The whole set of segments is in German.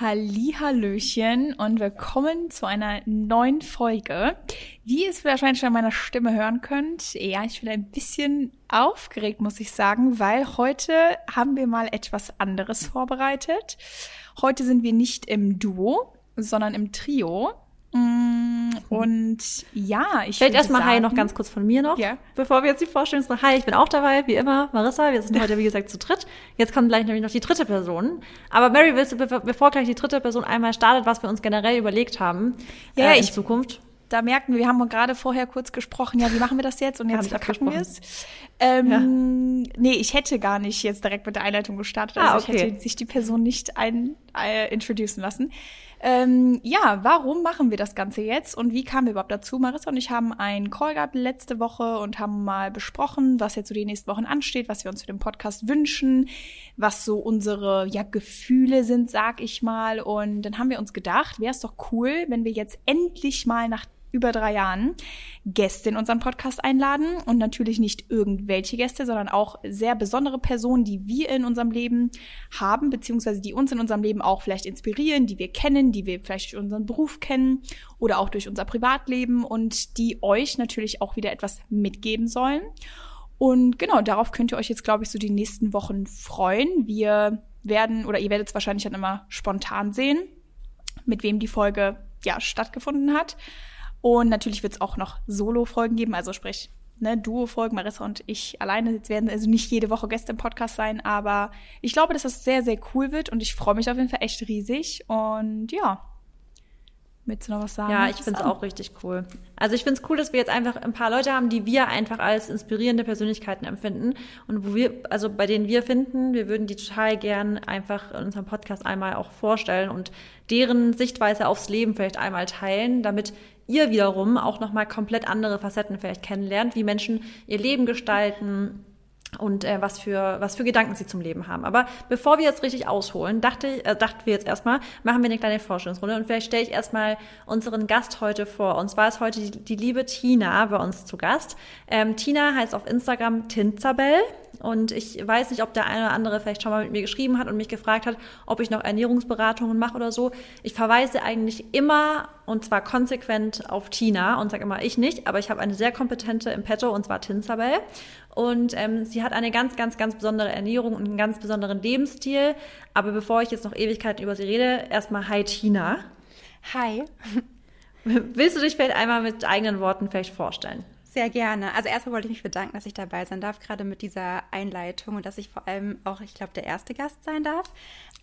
Hallihallöchen und willkommen zu einer neuen Folge. Wie ihr es wahrscheinlich schon an meiner Stimme hören könnt, ja, ich bin ein bisschen aufgeregt, muss ich sagen, weil heute haben wir mal etwas anderes vorbereitet. Heute sind wir nicht im Duo, sondern im Trio. Mm, und ja, ich Vielleicht erstmal Hi noch ganz kurz von mir noch. Ja. Bevor wir jetzt die Vorstellung machen. Hi, ich bin auch dabei, wie immer, Marissa. Wir sind heute, wie gesagt, zu dritt. Jetzt kommt gleich nämlich noch die dritte Person. Aber Mary, willst du, bevor gleich die dritte Person einmal startet, was wir uns generell überlegt haben ja, äh, in ich, Zukunft? Da merken wir, wir haben gerade vorher kurz gesprochen, ja, wie machen wir das jetzt? Und jetzt verkacken wir es. Ähm, ja. Nee, ich hätte gar nicht jetzt direkt mit der Einleitung gestartet. Also ah, okay. ich hätte sich die Person nicht ein, äh, introducen lassen. Ähm, ja, warum machen wir das Ganze jetzt und wie kamen wir überhaupt dazu? Marissa und ich haben einen Call gehabt letzte Woche und haben mal besprochen, was jetzt so die nächsten Wochen ansteht, was wir uns für den Podcast wünschen, was so unsere ja, Gefühle sind, sag ich mal. Und dann haben wir uns gedacht, wäre es doch cool, wenn wir jetzt endlich mal nach über drei Jahren Gäste in unseren Podcast einladen und natürlich nicht irgendwelche Gäste, sondern auch sehr besondere Personen, die wir in unserem Leben haben, beziehungsweise die uns in unserem Leben auch vielleicht inspirieren, die wir kennen, die wir vielleicht durch unseren Beruf kennen oder auch durch unser Privatleben und die euch natürlich auch wieder etwas mitgeben sollen. Und genau, darauf könnt ihr euch jetzt, glaube ich, so die nächsten Wochen freuen. Wir werden, oder ihr werdet es wahrscheinlich dann immer spontan sehen, mit wem die Folge ja stattgefunden hat. Und natürlich wird es auch noch Solo-Folgen geben, also sprich, ne, Duo-Folgen, Marissa und ich alleine. Jetzt werden also nicht jede Woche Gäste im Podcast sein, aber ich glaube, dass das sehr, sehr cool wird und ich freue mich auf jeden Fall echt riesig. Und ja, Willst du noch was sagen? Ja, ich finde es auch richtig cool. Also ich finde es cool, dass wir jetzt einfach ein paar Leute haben, die wir einfach als inspirierende Persönlichkeiten empfinden und wo wir, also bei denen wir finden, wir würden die total gern einfach in unserem Podcast einmal auch vorstellen und deren Sichtweise aufs Leben vielleicht einmal teilen, damit ihr wiederum auch nochmal komplett andere Facetten vielleicht kennenlernt, wie Menschen ihr Leben gestalten, und äh, was für was für Gedanken sie zum Leben haben. Aber bevor wir jetzt richtig ausholen, dachte äh, dachten wir jetzt erstmal, machen wir eine kleine Vorstellungsrunde und vielleicht stelle ich erstmal unseren Gast heute vor. Und zwar ist heute die, die liebe Tina bei uns zu Gast. Ähm, Tina heißt auf Instagram Tinzabel und ich weiß nicht, ob der eine oder andere vielleicht schon mal mit mir geschrieben hat und mich gefragt hat, ob ich noch Ernährungsberatungen mache oder so. Ich verweise eigentlich immer und zwar konsequent auf Tina und sage immer ich nicht, aber ich habe eine sehr kompetente im Petto und zwar Tinzabel. Und ähm, sie hat eine ganz, ganz, ganz besondere Ernährung und einen ganz besonderen Lebensstil. Aber bevor ich jetzt noch Ewigkeiten über sie rede, erstmal Hi Tina. Hi. Willst du dich vielleicht einmal mit eigenen Worten vielleicht vorstellen? Sehr gerne. Also erstmal wollte ich mich bedanken, dass ich dabei sein darf, gerade mit dieser Einleitung und dass ich vor allem auch, ich glaube, der erste Gast sein darf.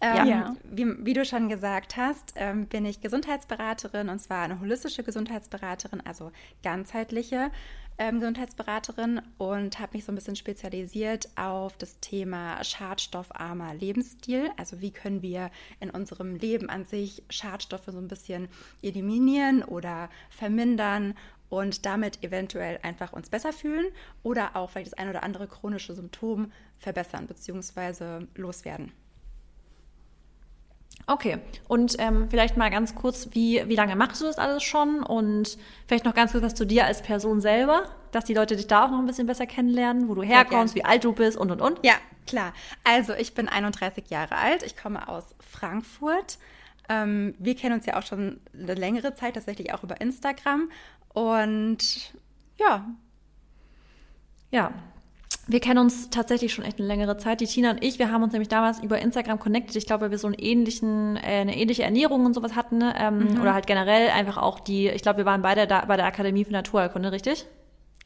Ähm, ja. Wie, wie, du schon gesagt hast, ähm, bin ich Gesundheitsberaterin und zwar eine holistische Gesundheitsberaterin, also ganzheitliche ähm, Gesundheitsberaterin und habe mich so ein bisschen spezialisiert auf das Thema schadstoffarmer Lebensstil. Also wie können wir in unserem Leben an sich Schadstoffe so ein bisschen eliminieren oder vermindern und damit eventuell einfach uns besser fühlen oder auch vielleicht das ein oder andere chronische Symptom verbessern bzw. loswerden. Okay, und ähm, vielleicht mal ganz kurz, wie, wie lange machst du das alles schon? Und vielleicht noch ganz kurz was zu dir als Person selber, dass die Leute dich da auch noch ein bisschen besser kennenlernen, wo du herkommst, wie alt du bist und und und. Ja, klar. Also ich bin 31 Jahre alt, ich komme aus Frankfurt. Ähm, wir kennen uns ja auch schon eine längere Zeit, tatsächlich auch über Instagram. Und ja. Ja, wir kennen uns tatsächlich schon echt eine längere Zeit. Die Tina und ich, wir haben uns nämlich damals über Instagram connected. Ich glaube, weil wir so einen ähnlichen, äh, eine ähnliche Ernährung und sowas hatten. Ne? Ähm, mhm. Oder halt generell einfach auch die, ich glaube, wir waren beide da bei der Akademie für Naturheilkunde, richtig?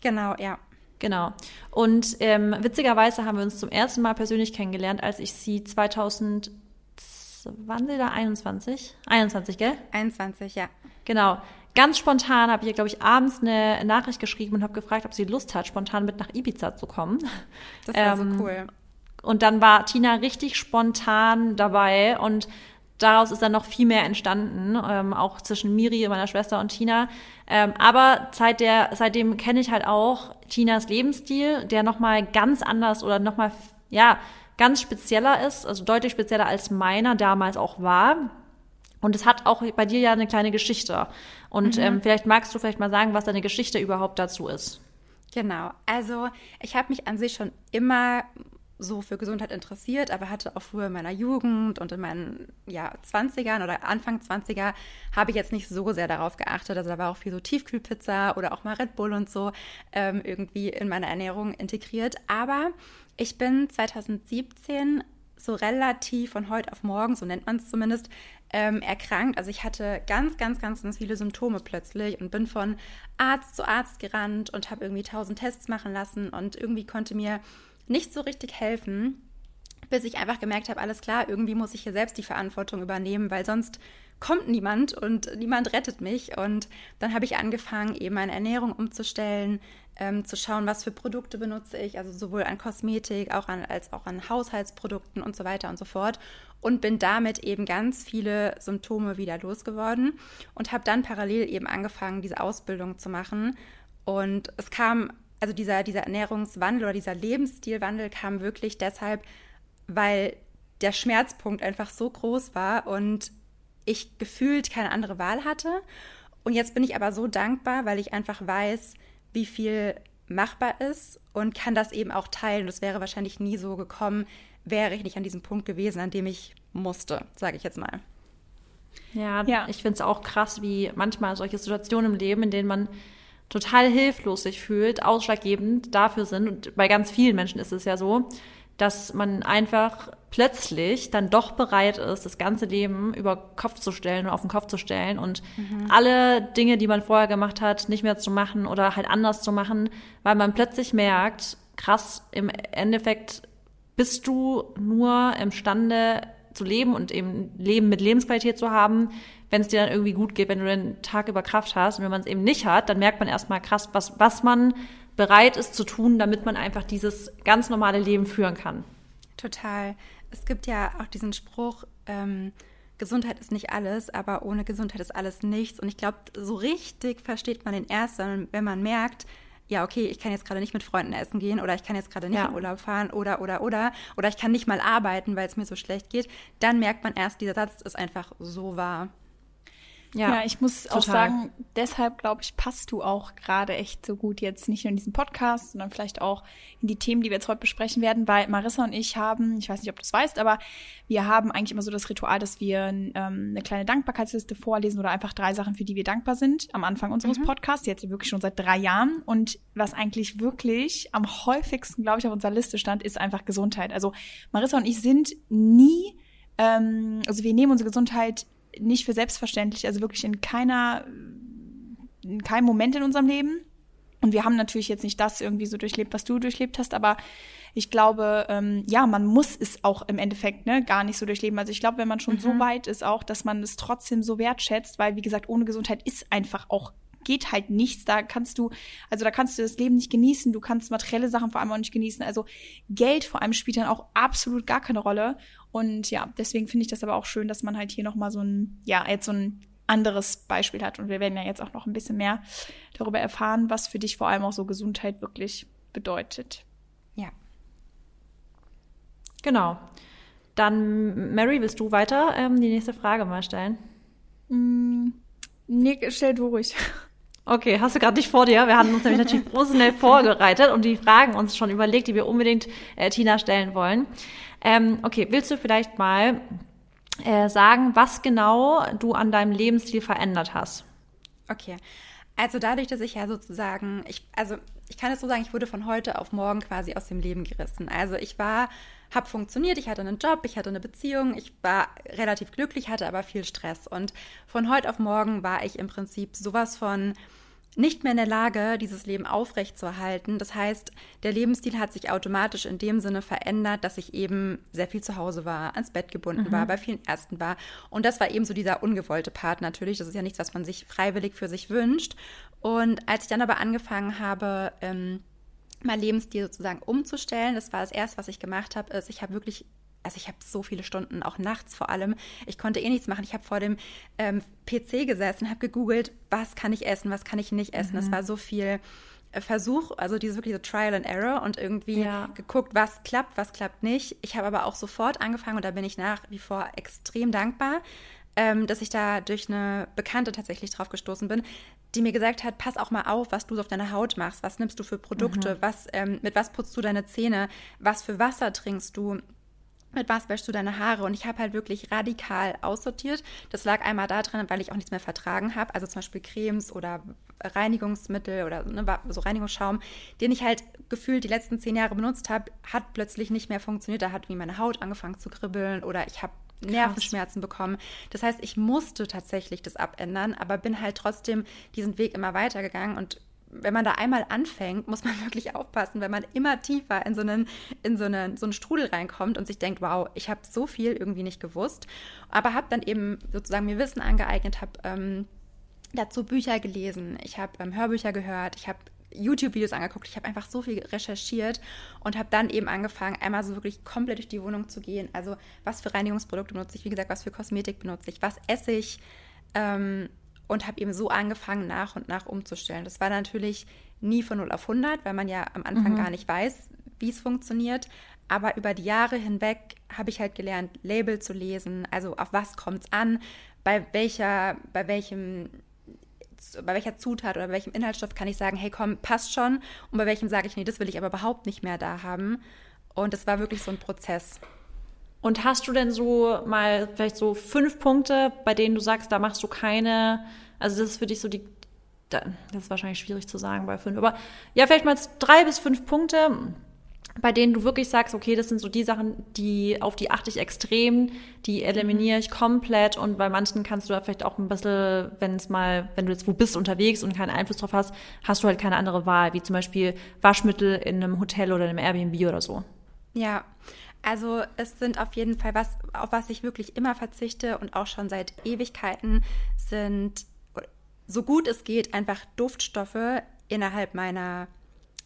Genau, ja. Genau. Und ähm, witzigerweise haben wir uns zum ersten Mal persönlich kennengelernt, als ich sie 2000, wann sie da? 21? 21, gell? 21, ja. Genau ganz spontan habe ich ihr, glaube ich, abends eine Nachricht geschrieben und habe gefragt, ob sie Lust hat, spontan mit nach Ibiza zu kommen. Das war ähm, so cool. Und dann war Tina richtig spontan dabei und daraus ist dann noch viel mehr entstanden, ähm, auch zwischen Miri, meiner Schwester und Tina. Ähm, aber seit der, seitdem kenne ich halt auch Tinas Lebensstil, der nochmal ganz anders oder nochmal, ja, ganz spezieller ist, also deutlich spezieller als meiner damals auch war. Und es hat auch bei dir ja eine kleine Geschichte. Und mhm. ähm, vielleicht magst du vielleicht mal sagen, was deine Geschichte überhaupt dazu ist. Genau. Also ich habe mich an sich schon immer so für Gesundheit interessiert, aber hatte auch früher in meiner Jugend und in meinen ja, 20ern oder Anfang 20er habe ich jetzt nicht so sehr darauf geachtet. Also da war auch viel so Tiefkühlpizza oder auch mal Red Bull und so ähm, irgendwie in meine Ernährung integriert. Aber ich bin 2017 so relativ von heute auf morgen, so nennt man es zumindest, ähm, erkrankt. Also ich hatte ganz, ganz, ganz, ganz viele Symptome plötzlich und bin von Arzt zu Arzt gerannt und habe irgendwie tausend Tests machen lassen und irgendwie konnte mir nicht so richtig helfen, bis ich einfach gemerkt habe, alles klar, irgendwie muss ich hier selbst die Verantwortung übernehmen, weil sonst kommt niemand und niemand rettet mich. Und dann habe ich angefangen, eben meine Ernährung umzustellen, ähm, zu schauen, was für Produkte benutze ich, also sowohl an Kosmetik auch an, als auch an Haushaltsprodukten und so weiter und so fort. Und bin damit eben ganz viele Symptome wieder losgeworden und habe dann parallel eben angefangen, diese Ausbildung zu machen. Und es kam, also dieser, dieser Ernährungswandel oder dieser Lebensstilwandel kam wirklich deshalb, weil der Schmerzpunkt einfach so groß war und ich gefühlt keine andere Wahl hatte. Und jetzt bin ich aber so dankbar, weil ich einfach weiß, wie viel machbar ist und kann das eben auch teilen. Das wäre wahrscheinlich nie so gekommen, wäre ich nicht an diesem Punkt gewesen, an dem ich musste, sage ich jetzt mal. Ja, ja. ich finde es auch krass, wie manchmal solche Situationen im Leben, in denen man total hilflos sich fühlt, ausschlaggebend dafür sind. Und bei ganz vielen Menschen ist es ja so, dass man einfach plötzlich dann doch bereit ist, das ganze Leben über Kopf zu stellen und auf den Kopf zu stellen und mhm. alle Dinge, die man vorher gemacht hat, nicht mehr zu machen oder halt anders zu machen, weil man plötzlich merkt, krass, im Endeffekt bist du nur imstande zu leben und eben Leben mit Lebensqualität zu haben, wenn es dir dann irgendwie gut geht, wenn du den Tag über Kraft hast. Und wenn man es eben nicht hat, dann merkt man erstmal krass, was, was man bereit ist zu tun, damit man einfach dieses ganz normale Leben führen kann. Total. Es gibt ja auch diesen Spruch, ähm, Gesundheit ist nicht alles, aber ohne Gesundheit ist alles nichts. Und ich glaube, so richtig versteht man den erst, wenn man merkt, ja, okay, ich kann jetzt gerade nicht mit Freunden essen gehen oder ich kann jetzt gerade nicht ja. in Urlaub fahren oder, oder, oder, oder ich kann nicht mal arbeiten, weil es mir so schlecht geht, dann merkt man erst, dieser Satz ist einfach so wahr. Ja, ja, ich muss total. auch sagen, deshalb glaube ich, passt du auch gerade echt so gut jetzt nicht nur in diesen Podcast, sondern vielleicht auch in die Themen, die wir jetzt heute besprechen werden, weil Marissa und ich haben, ich weiß nicht, ob du es weißt, aber wir haben eigentlich immer so das Ritual, dass wir ähm, eine kleine Dankbarkeitsliste vorlesen oder einfach drei Sachen, für die wir dankbar sind am Anfang unseres mhm. Podcasts, jetzt wirklich schon seit drei Jahren. Und was eigentlich wirklich am häufigsten, glaube ich, auf unserer Liste stand, ist einfach Gesundheit. Also Marissa und ich sind nie, ähm, also wir nehmen unsere Gesundheit nicht für selbstverständlich, also wirklich in keiner, in keinem Moment in unserem Leben. Und wir haben natürlich jetzt nicht das irgendwie so durchlebt, was du durchlebt hast, aber ich glaube, ähm, ja, man muss es auch im Endeffekt ne, gar nicht so durchleben. Also ich glaube, wenn man schon mhm. so weit ist, auch, dass man es trotzdem so wertschätzt, weil wie gesagt, ohne Gesundheit ist einfach auch geht halt nichts. Da kannst du, also da kannst du das Leben nicht genießen. Du kannst materielle Sachen vor allem auch nicht genießen. Also Geld vor allem spielt dann auch absolut gar keine Rolle. Und ja, deswegen finde ich das aber auch schön, dass man halt hier nochmal so ein, ja, jetzt so ein anderes Beispiel hat. Und wir werden ja jetzt auch noch ein bisschen mehr darüber erfahren, was für dich vor allem auch so Gesundheit wirklich bedeutet. Ja. Genau. Dann, Mary, willst du weiter ähm, die nächste Frage mal stellen? Mm, nee, stell du ruhig. Okay, hast du gerade nicht vor dir? Wir hatten uns nämlich natürlich professionell vorbereitet und die Fragen uns schon überlegt, die wir unbedingt äh, Tina stellen wollen. Ähm, okay, willst du vielleicht mal äh, sagen, was genau du an deinem Lebensstil verändert hast? Okay. Also dadurch, dass ich ja sozusagen, ich, also ich kann es so sagen, ich wurde von heute auf morgen quasi aus dem Leben gerissen. Also ich war, habe funktioniert, ich hatte einen Job, ich hatte eine Beziehung, ich war relativ glücklich, hatte aber viel Stress. Und von heute auf morgen war ich im Prinzip sowas von nicht mehr in der Lage, dieses Leben aufrechtzuerhalten. Das heißt, der Lebensstil hat sich automatisch in dem Sinne verändert, dass ich eben sehr viel zu Hause war, ans Bett gebunden mhm. war, bei vielen Ärzten war. Und das war eben so dieser ungewollte Part natürlich. Das ist ja nichts, was man sich freiwillig für sich wünscht. Und als ich dann aber angefangen habe, ähm, mein Lebensstil sozusagen umzustellen, das war das erste, was ich gemacht habe, ist, ich habe wirklich also ich habe so viele Stunden, auch nachts vor allem. Ich konnte eh nichts machen. Ich habe vor dem ähm, PC gesessen, habe gegoogelt, was kann ich essen, was kann ich nicht essen. Es mhm. war so viel äh, Versuch, also dieses wirklich so Trial and Error und irgendwie ja. geguckt, was klappt, was klappt nicht. Ich habe aber auch sofort angefangen und da bin ich nach wie vor extrem dankbar. ähm, dass ich da durch eine Bekannte tatsächlich drauf gestoßen bin, die mir gesagt hat, pass auch mal auf, was du auf deiner Haut machst, was nimmst du für Produkte, mhm. was, ähm, mit was putzt du deine Zähne, was für Wasser trinkst du, mit was wäschst du deine Haare? Und ich habe halt wirklich radikal aussortiert. Das lag einmal daran, weil ich auch nichts mehr vertragen habe. Also zum Beispiel Cremes oder Reinigungsmittel oder ne, so Reinigungsschaum, den ich halt gefühlt die letzten zehn Jahre benutzt habe, hat plötzlich nicht mehr funktioniert. Da hat wie meine Haut angefangen zu kribbeln oder ich habe Nervenschmerzen bekommen. Das heißt, ich musste tatsächlich das abändern, aber bin halt trotzdem diesen Weg immer weitergegangen und wenn man da einmal anfängt, muss man wirklich aufpassen, wenn man immer tiefer in so einen, in so einen, so einen Strudel reinkommt und sich denkt, wow, ich habe so viel irgendwie nicht gewusst, aber habe dann eben sozusagen mir Wissen angeeignet, habe ähm, dazu Bücher gelesen, ich habe ähm, Hörbücher gehört, ich habe YouTube-Videos angeguckt, ich habe einfach so viel recherchiert und habe dann eben angefangen, einmal so wirklich komplett durch die Wohnung zu gehen. Also was für Reinigungsprodukte benutze ich, wie gesagt, was für Kosmetik benutze ich, was esse ich, ähm, und habe eben so angefangen, nach und nach umzustellen. Das war natürlich nie von 0 auf 100, weil man ja am Anfang mhm. gar nicht weiß, wie es funktioniert. Aber über die Jahre hinweg habe ich halt gelernt, Label zu lesen, also auf was kommt es an, bei welcher, bei welchem bei welcher Zutat oder bei welchem Inhaltsstoff kann ich sagen, hey komm, passt schon. Und bei welchem sage ich, nee, das will ich aber überhaupt nicht mehr da haben. Und es war wirklich so ein Prozess. Und hast du denn so mal vielleicht so fünf Punkte, bei denen du sagst, da machst du keine, also das ist für dich so die, das ist wahrscheinlich schwierig zu sagen bei fünf, aber ja, vielleicht mal drei bis fünf Punkte, bei denen du wirklich sagst, okay, das sind so die Sachen, die auf die achte ich extrem, die eliminiere ich komplett und bei manchen kannst du da vielleicht auch ein bisschen, wenn es mal, wenn du jetzt wo bist unterwegs und keinen Einfluss drauf hast, hast du halt keine andere Wahl, wie zum Beispiel Waschmittel in einem Hotel oder in einem Airbnb oder so. Ja, also es sind auf jeden Fall was, auf was ich wirklich immer verzichte und auch schon seit Ewigkeiten sind, so gut es geht, einfach Duftstoffe innerhalb meiner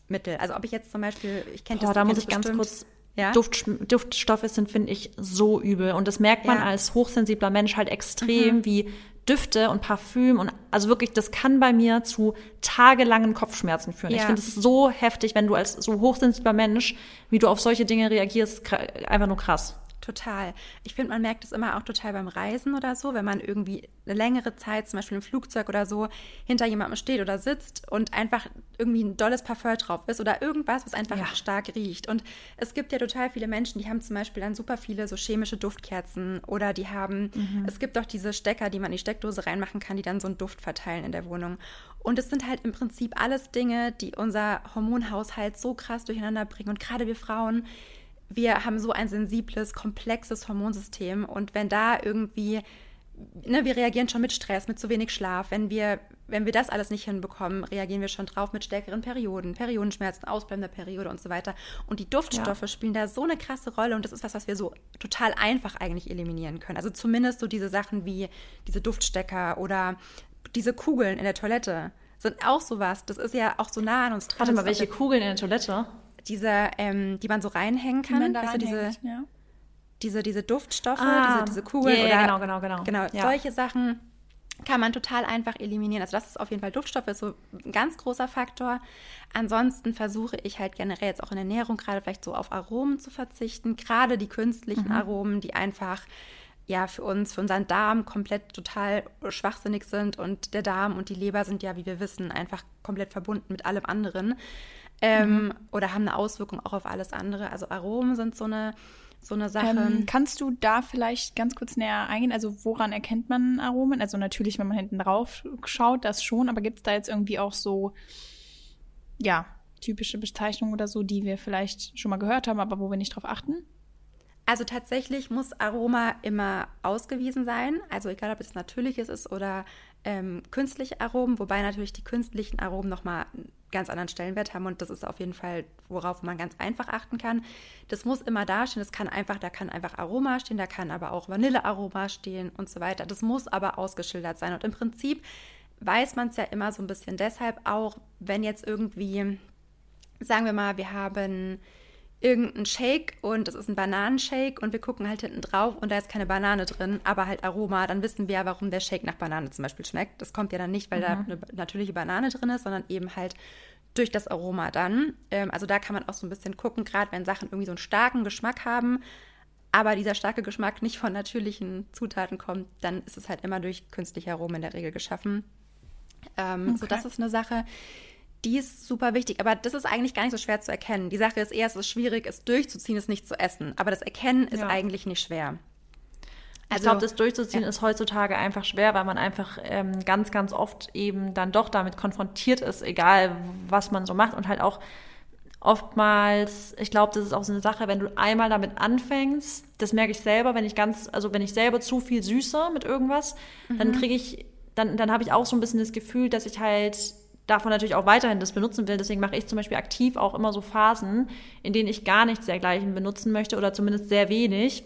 Mittel. Also ob ich jetzt zum Beispiel, ich kenne das. Da muss ich ganz kurz ja? Duft, Duftstoffe sind, finde ich, so übel. Und das merkt man ja. als hochsensibler Mensch halt extrem, mhm. wie Düfte und Parfüm und also wirklich, das kann bei mir zu tagelangen Kopfschmerzen führen. Ja. Ich finde es so heftig, wenn du als so hochsensibler Mensch, wie du auf solche Dinge reagierst, einfach nur krass. Total. Ich finde, man merkt es immer auch total beim Reisen oder so, wenn man irgendwie eine längere Zeit, zum Beispiel im Flugzeug oder so, hinter jemandem steht oder sitzt und einfach irgendwie ein dolles Parfum drauf ist oder irgendwas, was einfach ja. stark riecht. Und es gibt ja total viele Menschen, die haben zum Beispiel dann super viele so chemische Duftkerzen oder die haben, mhm. es gibt auch diese Stecker, die man in die Steckdose reinmachen kann, die dann so einen Duft verteilen in der Wohnung. Und es sind halt im Prinzip alles Dinge, die unser Hormonhaushalt so krass durcheinander bringen. Und gerade wir Frauen, wir haben so ein sensibles, komplexes Hormonsystem und wenn da irgendwie, ne, wir reagieren schon mit Stress, mit zu wenig Schlaf, wenn wir, wenn wir das alles nicht hinbekommen, reagieren wir schon drauf mit stärkeren Perioden, Periodenschmerzen, ausbleibender Periode und so weiter. Und die Duftstoffe ja. spielen da so eine krasse Rolle und das ist was, was wir so total einfach eigentlich eliminieren können. Also zumindest so diese Sachen wie diese Duftstecker oder diese Kugeln in der Toilette sind auch sowas. Das ist ja auch so nah an uns dran. Warte mal, welche Kugeln in der Toilette? Diese, ähm, die man so reinhängen kann. Die man da weißt diese, ja. diese, diese Duftstoffe, ah, diese, diese Kugeln yeah, oder genau, genau, genau. Genau, ja. solche Sachen kann man total einfach eliminieren. Also das ist auf jeden Fall Duftstoffe, ist so ein ganz großer Faktor. Ansonsten versuche ich halt generell jetzt auch in der Ernährung gerade vielleicht so auf Aromen zu verzichten. Gerade die künstlichen mhm. Aromen, die einfach ja für uns, für unseren Darm komplett total schwachsinnig sind. Und der Darm und die Leber sind ja, wie wir wissen, einfach komplett verbunden mit allem anderen ähm, mhm. oder haben eine Auswirkung auch auf alles andere. Also Aromen sind so eine, so eine Sache. Ähm, kannst du da vielleicht ganz kurz näher eingehen? Also woran erkennt man Aromen? Also natürlich, wenn man hinten drauf schaut, das schon, aber gibt es da jetzt irgendwie auch so, ja, typische Bezeichnungen oder so, die wir vielleicht schon mal gehört haben, aber wo wir nicht drauf achten? Also tatsächlich muss Aroma immer ausgewiesen sein. Also egal, ob es natürliches ist oder ähm, künstliche Aromen, wobei natürlich die künstlichen Aromen nochmal ganz anderen Stellenwert haben und das ist auf jeden Fall, worauf man ganz einfach achten kann. Das muss immer da stehen, das kann einfach, da kann einfach Aroma stehen, da kann aber auch Vanillearoma stehen und so weiter. Das muss aber ausgeschildert sein und im Prinzip weiß man es ja immer so ein bisschen deshalb auch, wenn jetzt irgendwie, sagen wir mal, wir haben irgendeinen Shake und es ist ein Bananenshake und wir gucken halt hinten drauf und da ist keine Banane drin, aber halt Aroma, dann wissen wir ja, warum der Shake nach Banane zum Beispiel schmeckt. Das kommt ja dann nicht, weil mhm. da eine natürliche Banane drin ist, sondern eben halt durch das Aroma dann. Ähm, also da kann man auch so ein bisschen gucken, gerade wenn Sachen irgendwie so einen starken Geschmack haben, aber dieser starke Geschmack nicht von natürlichen Zutaten kommt, dann ist es halt immer durch künstliche Aromen in der Regel geschaffen. Ähm, okay. So, das ist eine Sache, die ist super wichtig. Aber das ist eigentlich gar nicht so schwer zu erkennen. Die Sache ist eher, es ist schwierig, es durchzuziehen, es nicht zu essen. Aber das Erkennen ist ja. eigentlich nicht schwer. Also, ich glaube, das durchzuziehen ja. ist heutzutage einfach schwer, weil man einfach ähm, ganz, ganz oft eben dann doch damit konfrontiert ist, egal was man so macht und halt auch oftmals, ich glaube, das ist auch so eine Sache, wenn du einmal damit anfängst, das merke ich selber, wenn ich ganz, also wenn ich selber zu viel süße mit irgendwas, mhm. dann kriege ich, dann, dann habe ich auch so ein bisschen das Gefühl, dass ich halt davon natürlich auch weiterhin das benutzen will. Deswegen mache ich zum Beispiel aktiv auch immer so Phasen, in denen ich gar nichts dergleichen benutzen möchte oder zumindest sehr wenig,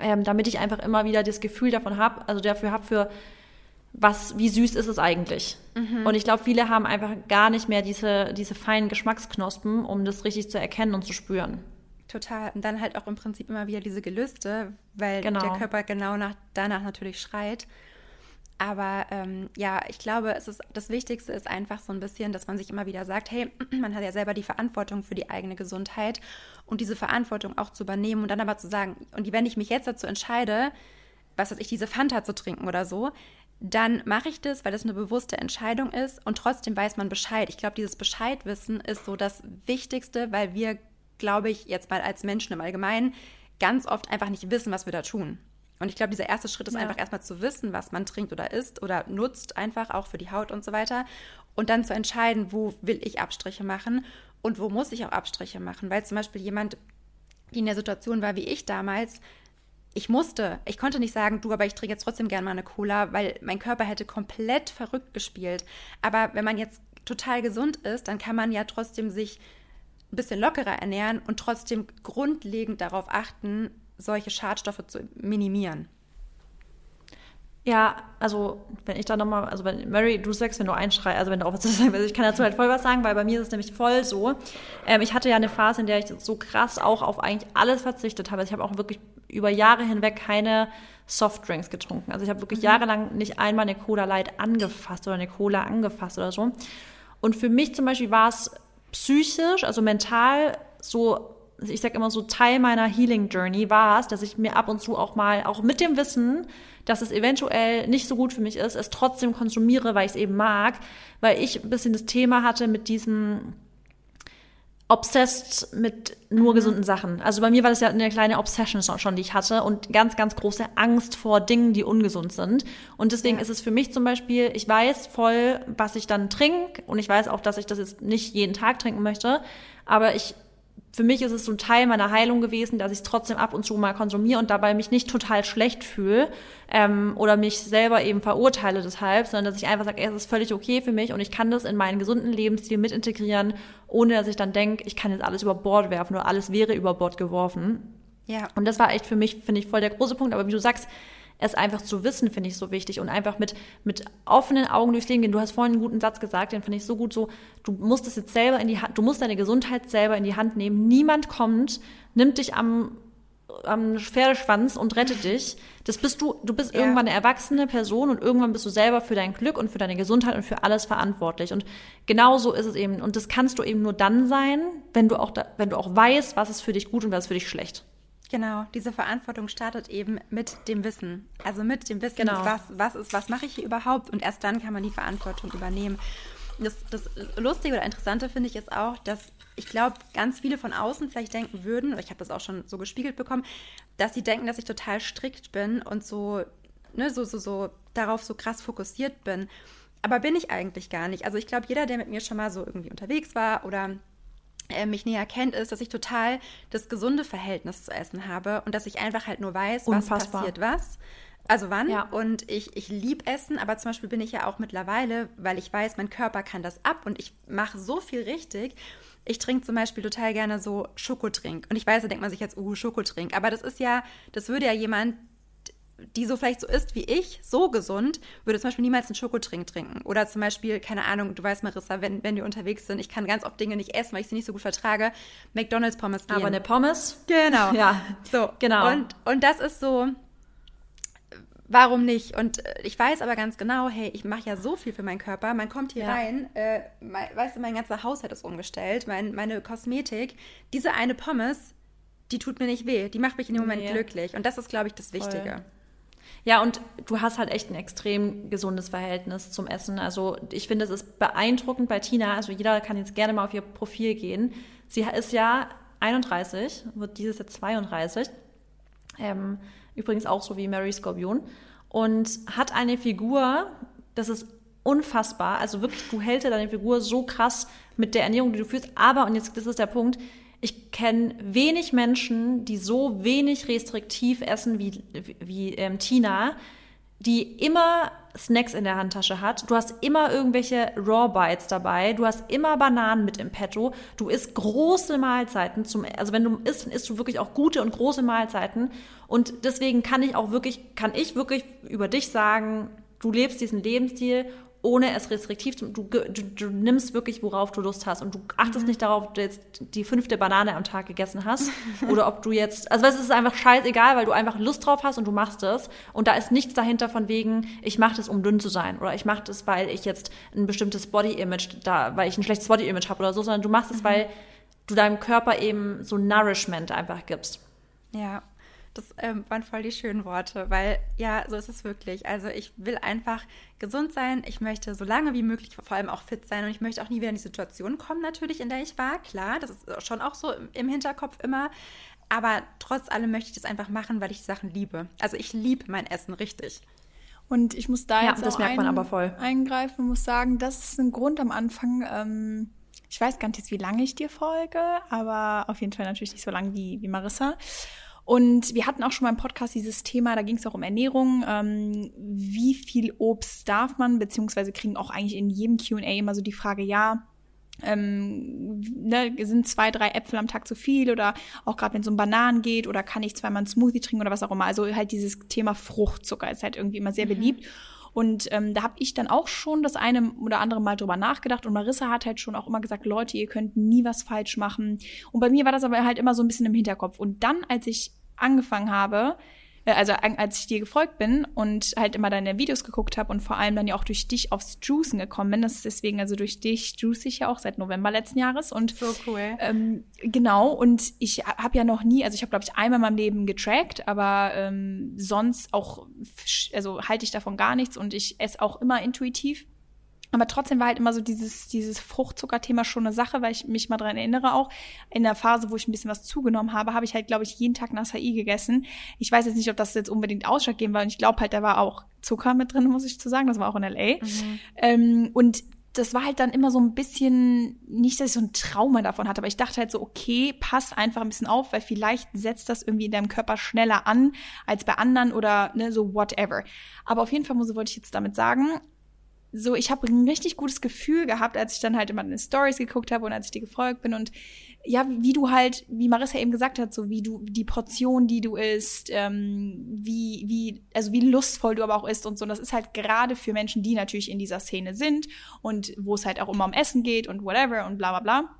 ähm, damit ich einfach immer wieder das Gefühl davon habe, also dafür habe für was, wie süß ist es eigentlich? Mhm. Und ich glaube, viele haben einfach gar nicht mehr diese, diese feinen Geschmacksknospen, um das richtig zu erkennen und zu spüren. Total. Und dann halt auch im Prinzip immer wieder diese Gelüste, weil genau. der Körper genau nach, danach natürlich schreit. Aber ähm, ja, ich glaube, es ist das Wichtigste ist einfach so ein bisschen, dass man sich immer wieder sagt, hey, man hat ja selber die Verantwortung für die eigene Gesundheit und diese Verantwortung auch zu übernehmen und dann aber zu sagen, und wenn ich mich jetzt dazu entscheide, was weiß ich, diese Fanta zu trinken oder so, dann mache ich das, weil das eine bewusste Entscheidung ist und trotzdem weiß man Bescheid. Ich glaube, dieses Bescheidwissen ist so das Wichtigste, weil wir, glaube ich, jetzt mal als Menschen im Allgemeinen ganz oft einfach nicht wissen, was wir da tun. Und ich glaube, dieser erste Schritt ist ja. einfach erstmal zu wissen, was man trinkt oder isst oder nutzt, einfach auch für die Haut und so weiter. Und dann zu entscheiden, wo will ich Abstriche machen und wo muss ich auch Abstriche machen. Weil zum Beispiel jemand, die in der Situation war wie ich damals, ich musste, ich konnte nicht sagen, du, aber ich trinke jetzt trotzdem gerne mal eine Cola, weil mein Körper hätte komplett verrückt gespielt. Aber wenn man jetzt total gesund ist, dann kann man ja trotzdem sich ein bisschen lockerer ernähren und trotzdem grundlegend darauf achten, solche Schadstoffe zu minimieren. Ja, also wenn ich da nochmal, also wenn Mary, du sagst, wenn du einschreist, also wenn du auch was zu sagen willst, ich kann dazu halt voll was sagen, weil bei mir ist es nämlich voll so. Ähm, ich hatte ja eine Phase, in der ich so krass auch auf eigentlich alles verzichtet habe. Also ich habe auch wirklich über Jahre hinweg keine Softdrinks getrunken. Also ich habe wirklich mhm. jahrelang nicht einmal eine Cola Light angefasst oder eine Cola angefasst oder so. Und für mich zum Beispiel war es psychisch, also mental so ich sage immer so, Teil meiner Healing Journey war es, dass ich mir ab und zu auch mal, auch mit dem Wissen, dass es eventuell nicht so gut für mich ist, es trotzdem konsumiere, weil ich es eben mag, weil ich ein bisschen das Thema hatte mit diesem obsessed mit nur mhm. gesunden Sachen. Also bei mir war das ja eine kleine Obsession schon, die ich hatte und ganz, ganz große Angst vor Dingen, die ungesund sind. Und deswegen ja. ist es für mich zum Beispiel, ich weiß voll, was ich dann trinke und ich weiß auch, dass ich das jetzt nicht jeden Tag trinken möchte, aber ich für mich ist es so ein Teil meiner Heilung gewesen, dass ich es trotzdem ab und zu mal konsumiere und dabei mich nicht total schlecht fühle ähm, oder mich selber eben verurteile deshalb, sondern dass ich einfach sage, es ist völlig okay für mich und ich kann das in meinen gesunden Lebensstil mit integrieren, ohne dass ich dann denke, ich kann jetzt alles über Bord werfen oder alles wäre über Bord geworfen. Ja. Und das war echt für mich, finde ich, voll der große Punkt. Aber wie du sagst, es einfach zu wissen, finde ich so wichtig und einfach mit, mit offenen Augen durchs Leben gehen. Du hast vorhin einen guten Satz gesagt, den finde ich so gut so, du musst es jetzt selber in die Hand, du musst deine Gesundheit selber in die Hand nehmen. Niemand kommt, nimmt dich am am Pferdeschwanz und rettet dich. Das bist du, du bist ja. irgendwann eine erwachsene Person und irgendwann bist du selber für dein Glück und für deine Gesundheit und für alles verantwortlich. Und genau so ist es eben. Und das kannst du eben nur dann sein, wenn du auch, da, wenn du auch weißt, was ist für dich gut und was ist für dich schlecht. Genau, diese Verantwortung startet eben mit dem Wissen. Also mit dem Wissen, genau. was, was ist, was mache ich hier überhaupt? Und erst dann kann man die Verantwortung übernehmen. Das, das Lustige oder Interessante finde ich ist auch, dass ich glaube, ganz viele von außen vielleicht denken würden, ich habe das auch schon so gespiegelt bekommen, dass sie denken, dass ich total strikt bin und so, ne, so, so, so darauf so krass fokussiert bin. Aber bin ich eigentlich gar nicht. Also ich glaube, jeder, der mit mir schon mal so irgendwie unterwegs war oder mich näher kennt, ist, dass ich total das gesunde Verhältnis zu Essen habe und dass ich einfach halt nur weiß, Unfassbar. was passiert was. Also wann? Ja. Und ich, ich liebe Essen, aber zum Beispiel bin ich ja auch mittlerweile, weil ich weiß, mein Körper kann das ab und ich mache so viel richtig. Ich trinke zum Beispiel total gerne so Schokotrink. Und ich weiß, da denkt man sich jetzt, uh, Schokotrink. Aber das ist ja, das würde ja jemand, die so vielleicht so ist wie ich, so gesund, würde zum Beispiel niemals einen Schokotrink trinken. Oder zum Beispiel, keine Ahnung, du weißt, Marissa, wenn, wenn wir unterwegs sind, ich kann ganz oft Dinge nicht essen, weil ich sie nicht so gut vertrage, McDonalds Pommes gehen. Aber eine Pommes? Genau. Ja. So, genau. Und, und das ist so, warum nicht? Und äh, ich weiß aber ganz genau, hey, ich mache ja so viel für meinen Körper. Man kommt hier ja. rein, äh, mein, weißt du, mein ganzer Haushalt ist umgestellt, mein, meine Kosmetik. Diese eine Pommes die tut mir nicht weh. Die macht mich in dem Moment nee. glücklich. Und das ist, glaube ich, das Wichtige. Ja, und du hast halt echt ein extrem gesundes Verhältnis zum Essen. Also ich finde, es ist beeindruckend bei Tina. Also jeder kann jetzt gerne mal auf ihr Profil gehen. Sie ist ja 31, wird dieses Jahr 32. Ähm, übrigens auch so wie Mary Scorpion. Und hat eine Figur, das ist unfassbar. Also wirklich, du hältst deine Figur so krass mit der Ernährung, die du führst. Aber, und jetzt das ist der Punkt, ich kenne wenig Menschen, die so wenig restriktiv essen wie, wie ähm, Tina, die immer Snacks in der Handtasche hat. Du hast immer irgendwelche Raw Bites dabei. Du hast immer Bananen mit im Petto. Du isst große Mahlzeiten. Zum, also wenn du isst, isst du wirklich auch gute und große Mahlzeiten. Und deswegen kann ich auch wirklich, kann ich wirklich über dich sagen, du lebst diesen Lebensstil ohne es restriktiv zu du, du, du nimmst wirklich, worauf du Lust hast und du achtest mhm. nicht darauf, ob du jetzt die fünfte Banane am Tag gegessen hast oder ob du jetzt, also es ist einfach scheißegal, weil du einfach Lust drauf hast und du machst es und da ist nichts dahinter von wegen, ich mache das, um dünn zu sein oder ich mache das, weil ich jetzt ein bestimmtes Body-Image da, weil ich ein schlechtes Body-Image habe oder so, sondern du machst es, mhm. weil du deinem Körper eben so Nourishment einfach gibst. Ja, das ähm, waren voll die schönen Worte, weil ja, so ist es wirklich. Also ich will einfach gesund sein. Ich möchte so lange wie möglich vor allem auch fit sein und ich möchte auch nie wieder in die Situation kommen, natürlich, in der ich war. Klar, das ist schon auch so im Hinterkopf immer. Aber trotz allem möchte ich das einfach machen, weil ich die Sachen liebe. Also ich liebe mein Essen richtig. Und ich muss da ja, jetzt das merkt man aber voll. eingreifen, muss sagen, das ist ein Grund am Anfang. Ähm, ich weiß gar nicht, wie lange ich dir folge, aber auf jeden Fall natürlich nicht so lange wie, wie Marissa. Und wir hatten auch schon mal im Podcast dieses Thema, da ging es auch um Ernährung. Ähm, wie viel Obst darf man, beziehungsweise kriegen auch eigentlich in jedem QA immer so die Frage, ja, ähm, ne, sind zwei, drei Äpfel am Tag zu viel oder auch gerade wenn es um Bananen geht oder kann ich zweimal einen Smoothie trinken oder was auch immer. Also halt dieses Thema Fruchtzucker ist halt irgendwie immer sehr mhm. Und ähm, da habe ich dann auch schon das eine oder andere Mal drüber nachgedacht. Und Marissa hat halt schon auch immer gesagt, Leute, ihr könnt nie was falsch machen. Und bei mir war das aber halt immer so ein bisschen im Hinterkopf. Und dann, als ich angefangen habe, also als ich dir gefolgt bin und halt immer deine Videos geguckt habe und vor allem dann ja auch durch dich aufs Juicen gekommen bin. Das ist deswegen, also durch dich juice ich ja auch seit November letzten Jahres. Und so cool. Ähm, genau, und ich habe ja noch nie, also ich habe, glaube ich, einmal in meinem Leben getrackt, aber ähm, sonst auch, also halte ich davon gar nichts und ich esse auch immer intuitiv. Aber trotzdem war halt immer so dieses, dieses Fruchtzuckerthema schon eine Sache, weil ich mich mal dran erinnere auch. In der Phase, wo ich ein bisschen was zugenommen habe, habe ich halt, glaube ich, jeden Tag ein Acai gegessen. Ich weiß jetzt nicht, ob das jetzt unbedingt ausschlaggebend war. Und ich glaube halt, da war auch Zucker mit drin, muss ich zu sagen. Das war auch in L.A. Mhm. Ähm, und das war halt dann immer so ein bisschen, nicht, dass ich so ein Trauma davon hatte, aber ich dachte halt so, okay, pass einfach ein bisschen auf, weil vielleicht setzt das irgendwie in deinem Körper schneller an als bei anderen oder ne, so whatever. Aber auf jeden Fall muss, wollte ich jetzt damit sagen, so, ich habe ein richtig gutes Gefühl gehabt, als ich dann halt immer deine Stories geguckt habe und als ich dir gefolgt bin und ja, wie du halt, wie Marissa eben gesagt hat, so wie du die Portion, die du isst, ähm, wie wie also wie lustvoll du aber auch isst und so. Und das ist halt gerade für Menschen, die natürlich in dieser Szene sind und wo es halt auch immer um Essen geht und whatever und bla bla bla,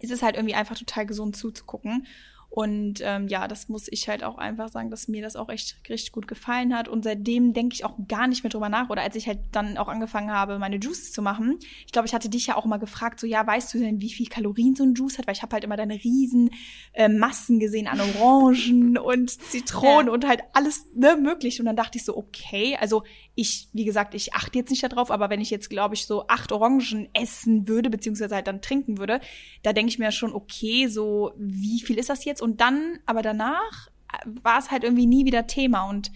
ist es halt irgendwie einfach total gesund zuzugucken. Und ähm, ja, das muss ich halt auch einfach sagen, dass mir das auch echt richtig gut gefallen hat. Und seitdem denke ich auch gar nicht mehr drüber nach. Oder als ich halt dann auch angefangen habe, meine Juices zu machen. Ich glaube, ich hatte dich ja auch mal gefragt, so ja, weißt du denn, wie viel Kalorien so ein Juice hat? Weil ich habe halt immer deine riesen äh, Massen gesehen an Orangen und Zitronen ja. und halt alles ne, möglich. Und dann dachte ich so, okay, also ich, wie gesagt, ich achte jetzt nicht darauf, aber wenn ich jetzt, glaube ich, so acht Orangen essen würde, beziehungsweise halt dann trinken würde, da denke ich mir schon, okay, so wie viel ist das jetzt? Und dann, aber danach äh, war es halt irgendwie nie wieder Thema. Und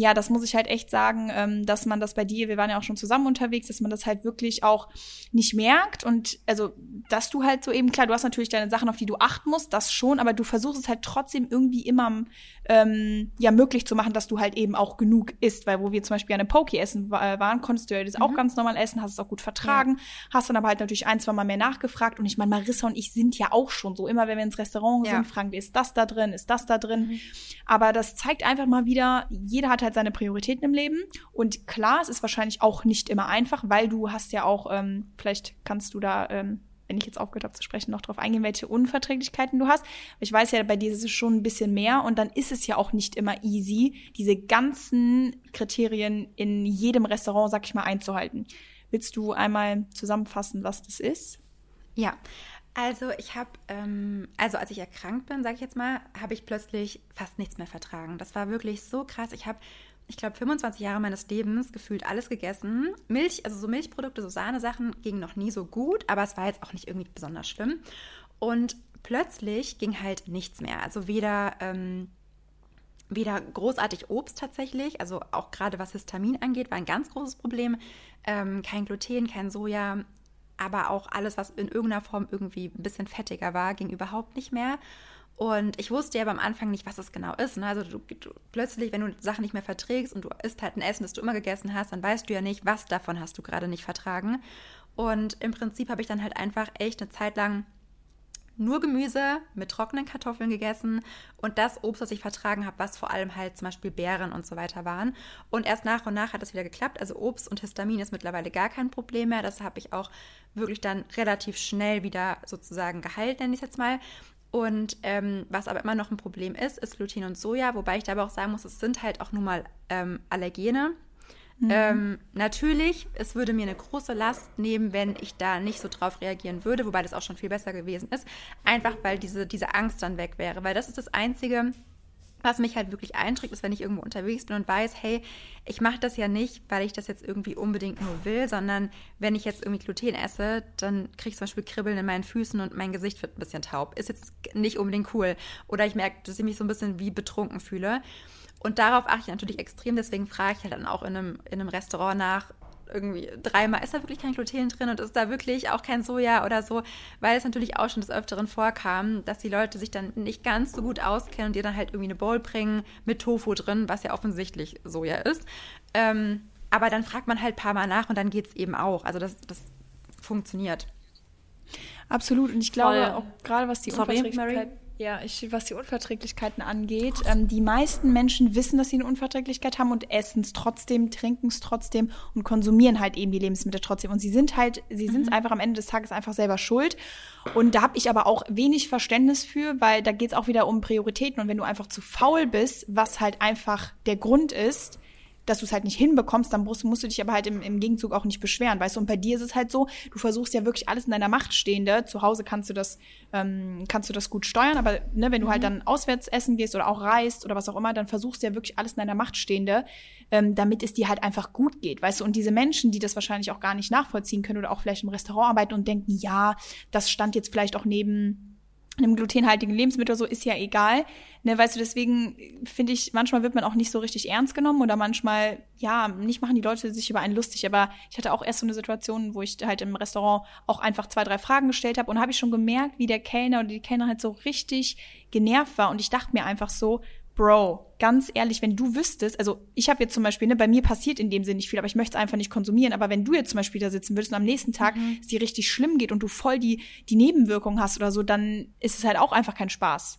ja, das muss ich halt echt sagen, ähm, dass man das bei dir, wir waren ja auch schon zusammen unterwegs, dass man das halt wirklich auch nicht merkt. Und also, dass du halt so eben, klar, du hast natürlich deine Sachen, auf die du achten musst, das schon, aber du versuchst es halt trotzdem irgendwie immer ähm, ja möglich zu machen, dass du halt eben auch genug isst, weil wo wir zum Beispiel an einem Poke essen waren, konntest du ja das mhm. auch ganz normal essen, hast es auch gut vertragen, ja. hast dann aber halt natürlich ein, zwei Mal mehr nachgefragt und ich meine, Marissa und ich sind ja auch schon so, immer wenn wir ins Restaurant ja. sind, fragen wir, ist das da drin, ist das da drin, mhm. aber das zeigt einfach mal wieder, jeder hat halt seine Prioritäten im Leben und klar, es ist wahrscheinlich auch nicht immer einfach, weil du hast ja auch, ähm, vielleicht kannst du da ähm, wenn ich jetzt aufgehört habe zu sprechen, noch darauf eingehen, welche Unverträglichkeiten du hast. Ich weiß ja, bei dir ist es schon ein bisschen mehr und dann ist es ja auch nicht immer easy, diese ganzen Kriterien in jedem Restaurant, sag ich mal, einzuhalten. Willst du einmal zusammenfassen, was das ist? Ja, Also ich habe, ähm, also als ich erkrankt bin, sage ich jetzt mal, habe ich plötzlich fast nichts mehr vertragen. Das war wirklich so krass. Ich habe, ich glaube, 25 Jahre meines Lebens gefühlt alles gegessen. Milch, also so Milchprodukte, so Sahnesachen gingen noch nie so gut, aber es war jetzt auch nicht irgendwie besonders schlimm. Und plötzlich ging halt nichts mehr. Also weder ähm, weder großartig Obst tatsächlich, also auch gerade was Histamin angeht, war ein ganz großes Problem. Ähm, kein Gluten, kein Soja, aber auch alles, was in irgendeiner Form irgendwie ein bisschen fettiger war, ging überhaupt nicht mehr. Und ich wusste ja am Anfang nicht, was es genau ist. Ne? Also du, du, plötzlich, wenn du Sachen nicht mehr verträgst und du isst halt ein Essen, das du immer gegessen hast, dann weißt du ja nicht, was davon hast du gerade nicht vertragen. Und im Prinzip habe ich dann halt einfach echt eine Zeit lang nur Gemüse mit trockenen Kartoffeln gegessen und das Obst, das ich vertragen habe, was vor allem halt zum Beispiel Beeren und so weiter waren. Und erst nach und nach hat das wieder geklappt. Also Obst und Histamin ist mittlerweile gar kein Problem mehr. Das habe ich auch wirklich dann relativ schnell wieder sozusagen geheilt, nenne ich es jetzt mal. Und ähm, was aber immer noch ein Problem ist, ist Gluten und Soja, wobei ich da aber auch sagen muss, es sind halt auch nun mal ähm, Allergene. Mhm. Ähm, natürlich, es würde mir eine große Last nehmen, wenn ich da nicht so drauf reagieren würde, wobei das auch schon viel besser gewesen ist. Einfach weil diese, diese Angst dann weg wäre. Weil das ist das Einzige, was mich halt wirklich einschränkt, ist, wenn ich irgendwo unterwegs bin und weiß, hey, ich mache das ja nicht, weil ich das jetzt irgendwie unbedingt nur will, sondern wenn ich jetzt irgendwie Gluten esse, dann kriege ich zum Beispiel Kribbeln in meinen Füßen und mein Gesicht wird ein bisschen taub. Ist jetzt nicht unbedingt cool. Oder ich merke, dass ich mich so ein bisschen wie betrunken fühle. Und darauf achte ich natürlich extrem, deswegen frage ich halt dann auch in einem, in einem Restaurant nach, irgendwie dreimal, ist da wirklich kein Gluten drin und ist da wirklich auch kein Soja oder so, weil es natürlich auch schon des Öfteren vorkam, dass die Leute sich dann nicht ganz so gut auskennen und dir dann halt irgendwie eine Bowl bringen mit Tofu drin, was ja offensichtlich Soja ist. Ähm, aber dann fragt man halt ein paar Mal nach und dann geht es eben auch. Also das, das funktioniert. Absolut. Und ich glaube Voll. auch gerade was die Sorry, Unverträglichkeit ja, ich, was die Unverträglichkeiten angeht, ähm, die meisten Menschen wissen, dass sie eine Unverträglichkeit haben und essen es trotzdem, trinken es trotzdem und konsumieren halt eben die Lebensmittel trotzdem. Und sie sind halt, sie sind es mhm. einfach am Ende des Tages einfach selber schuld. Und da habe ich aber auch wenig Verständnis für, weil da geht es auch wieder um Prioritäten. Und wenn du einfach zu faul bist, was halt einfach der Grund ist, dass du es halt nicht hinbekommst, dann musst, musst du dich aber halt im, im Gegenzug auch nicht beschweren, weißt du? Und bei dir ist es halt so, du versuchst ja wirklich alles in deiner Macht Stehende. Zu Hause kannst du das, ähm, kannst du das gut steuern, aber ne, wenn du halt mhm. halt dann auswärts essen gehst oder auch reist oder was auch immer, dann versuchst du ja wirklich alles in deiner Macht Stehende, ähm, damit es dir halt einfach gut geht, weißt du? Und diese Menschen, die das wahrscheinlich auch gar nicht nachvollziehen können oder auch vielleicht im Restaurant arbeiten und denken, ja, das stand jetzt vielleicht auch neben einem glutenhaltigen Lebensmittel so ist ja egal. Ne, weißt du, deswegen finde ich, manchmal wird man auch nicht so richtig ernst genommen oder manchmal, ja, nicht machen die Leute sich über einen lustig. Aber ich hatte auch erst so eine Situation, wo ich halt im Restaurant auch einfach zwei, drei Fragen gestellt habe und habe ich schon gemerkt, wie der Kellner oder die Kellner halt so richtig genervt war. Und ich dachte mir einfach so, Bro, ganz ehrlich, wenn du wüsstest, also ich habe jetzt zum Beispiel, ne, bei mir passiert in dem Sinne nicht viel, aber ich möchte es einfach nicht konsumieren. Aber wenn du jetzt zum Beispiel da sitzen würdest und am nächsten Tag mhm. es dir richtig schlimm geht und du voll die, die Nebenwirkungen hast oder so, dann ist es halt auch einfach kein Spaß.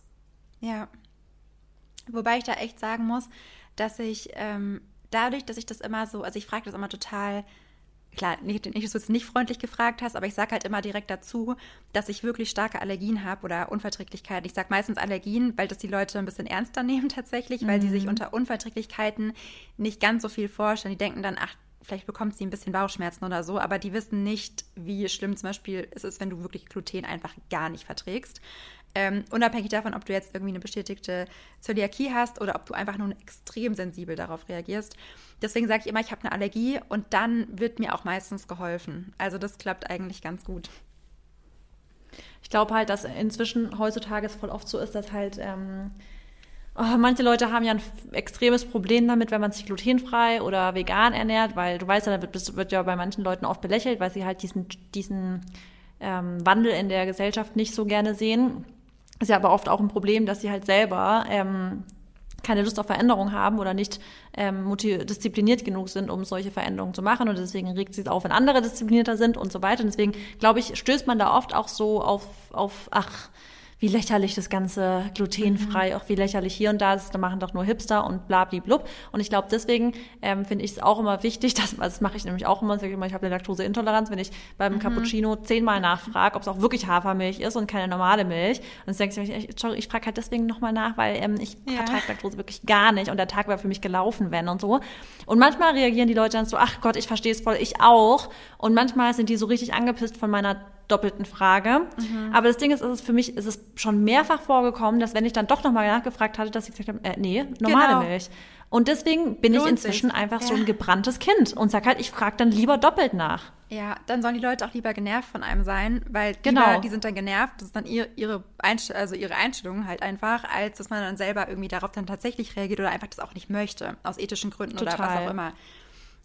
Ja. Wobei ich da echt sagen muss, dass ich ähm, dadurch, dass ich das immer so, also ich frage das immer total klar, nicht, nicht, dass du es nicht freundlich gefragt hast, aber ich sage halt immer direkt dazu, dass ich wirklich starke Allergien habe oder Unverträglichkeiten. Ich sage meistens Allergien, weil das die Leute ein bisschen ernster nehmen tatsächlich, weil mhm. sie sich unter Unverträglichkeiten nicht ganz so viel vorstellen. Die denken dann, ach, vielleicht bekommt sie ein bisschen Bauchschmerzen oder so, aber die wissen nicht, wie schlimm zum Beispiel es ist, wenn du wirklich Gluten einfach gar nicht verträgst. Ähm, unabhängig davon, ob du jetzt irgendwie eine bestätigte Zöliakie hast oder ob du einfach nur extrem sensibel darauf reagierst. Deswegen sage ich immer, ich habe eine Allergie und dann wird mir auch meistens geholfen. Also das klappt eigentlich ganz gut. Ich glaube halt, dass inzwischen heutzutage es voll oft so ist, dass halt ähm, oh, manche Leute haben ja ein extremes Problem damit, wenn man sich glutenfrei oder vegan ernährt, weil du weißt ja, da wird, wird ja bei manchen Leuten oft belächelt, weil sie halt diesen, diesen ähm, Wandel in der Gesellschaft nicht so gerne sehen. Ist ja aber oft auch ein Problem, dass sie halt selber ähm, keine Lust auf Veränderung haben oder nicht ähm, diszipliniert genug sind, um solche Veränderungen zu machen. Und deswegen regt sie es auf, wenn andere disziplinierter sind und so weiter. Und deswegen, glaube ich, stößt man da oft auch so auf, auf ach, wie lächerlich das ganze glutenfrei, mhm. auch wie lächerlich hier und da ist, da machen doch nur Hipster und blablablub. Und ich glaube, deswegen ähm, finde ich es auch immer wichtig, dass, also das mache ich nämlich auch immer, ich ich habe eine Laktoseintoleranz, wenn ich beim mhm. Cappuccino zehnmal nachfrage, ob es auch wirklich Hafermilch ist und keine normale Milch. Und dann denke ich, ich, ich frage halt deswegen nochmal nach, weil ähm, ich ja. vertrage Laktose wirklich gar nicht und der Tag wäre für mich gelaufen, wenn und so. Und manchmal reagieren die Leute dann so, ach Gott, ich verstehe es voll, ich auch. Und manchmal sind die so richtig angepisst von meiner doppelten Frage. Mhm. Aber das Ding ist, ist es für mich ist es schon mehrfach vorgekommen, dass wenn ich dann doch nochmal nachgefragt hatte, dass ich gesagt habe, äh, nee, normale genau. Milch. Und deswegen bin Lohnt ich inzwischen sich. einfach ja. so ein gebranntes Kind und sag halt, ich frage dann lieber doppelt nach. Ja, dann sollen die Leute auch lieber genervt von einem sein, weil genau. Lieber, die sind dann genervt, das ist dann ihr, ihre, Einst also ihre Einstellung halt einfach, als dass man dann selber irgendwie darauf dann tatsächlich reagiert oder einfach das auch nicht möchte, aus ethischen Gründen total. oder was auch immer.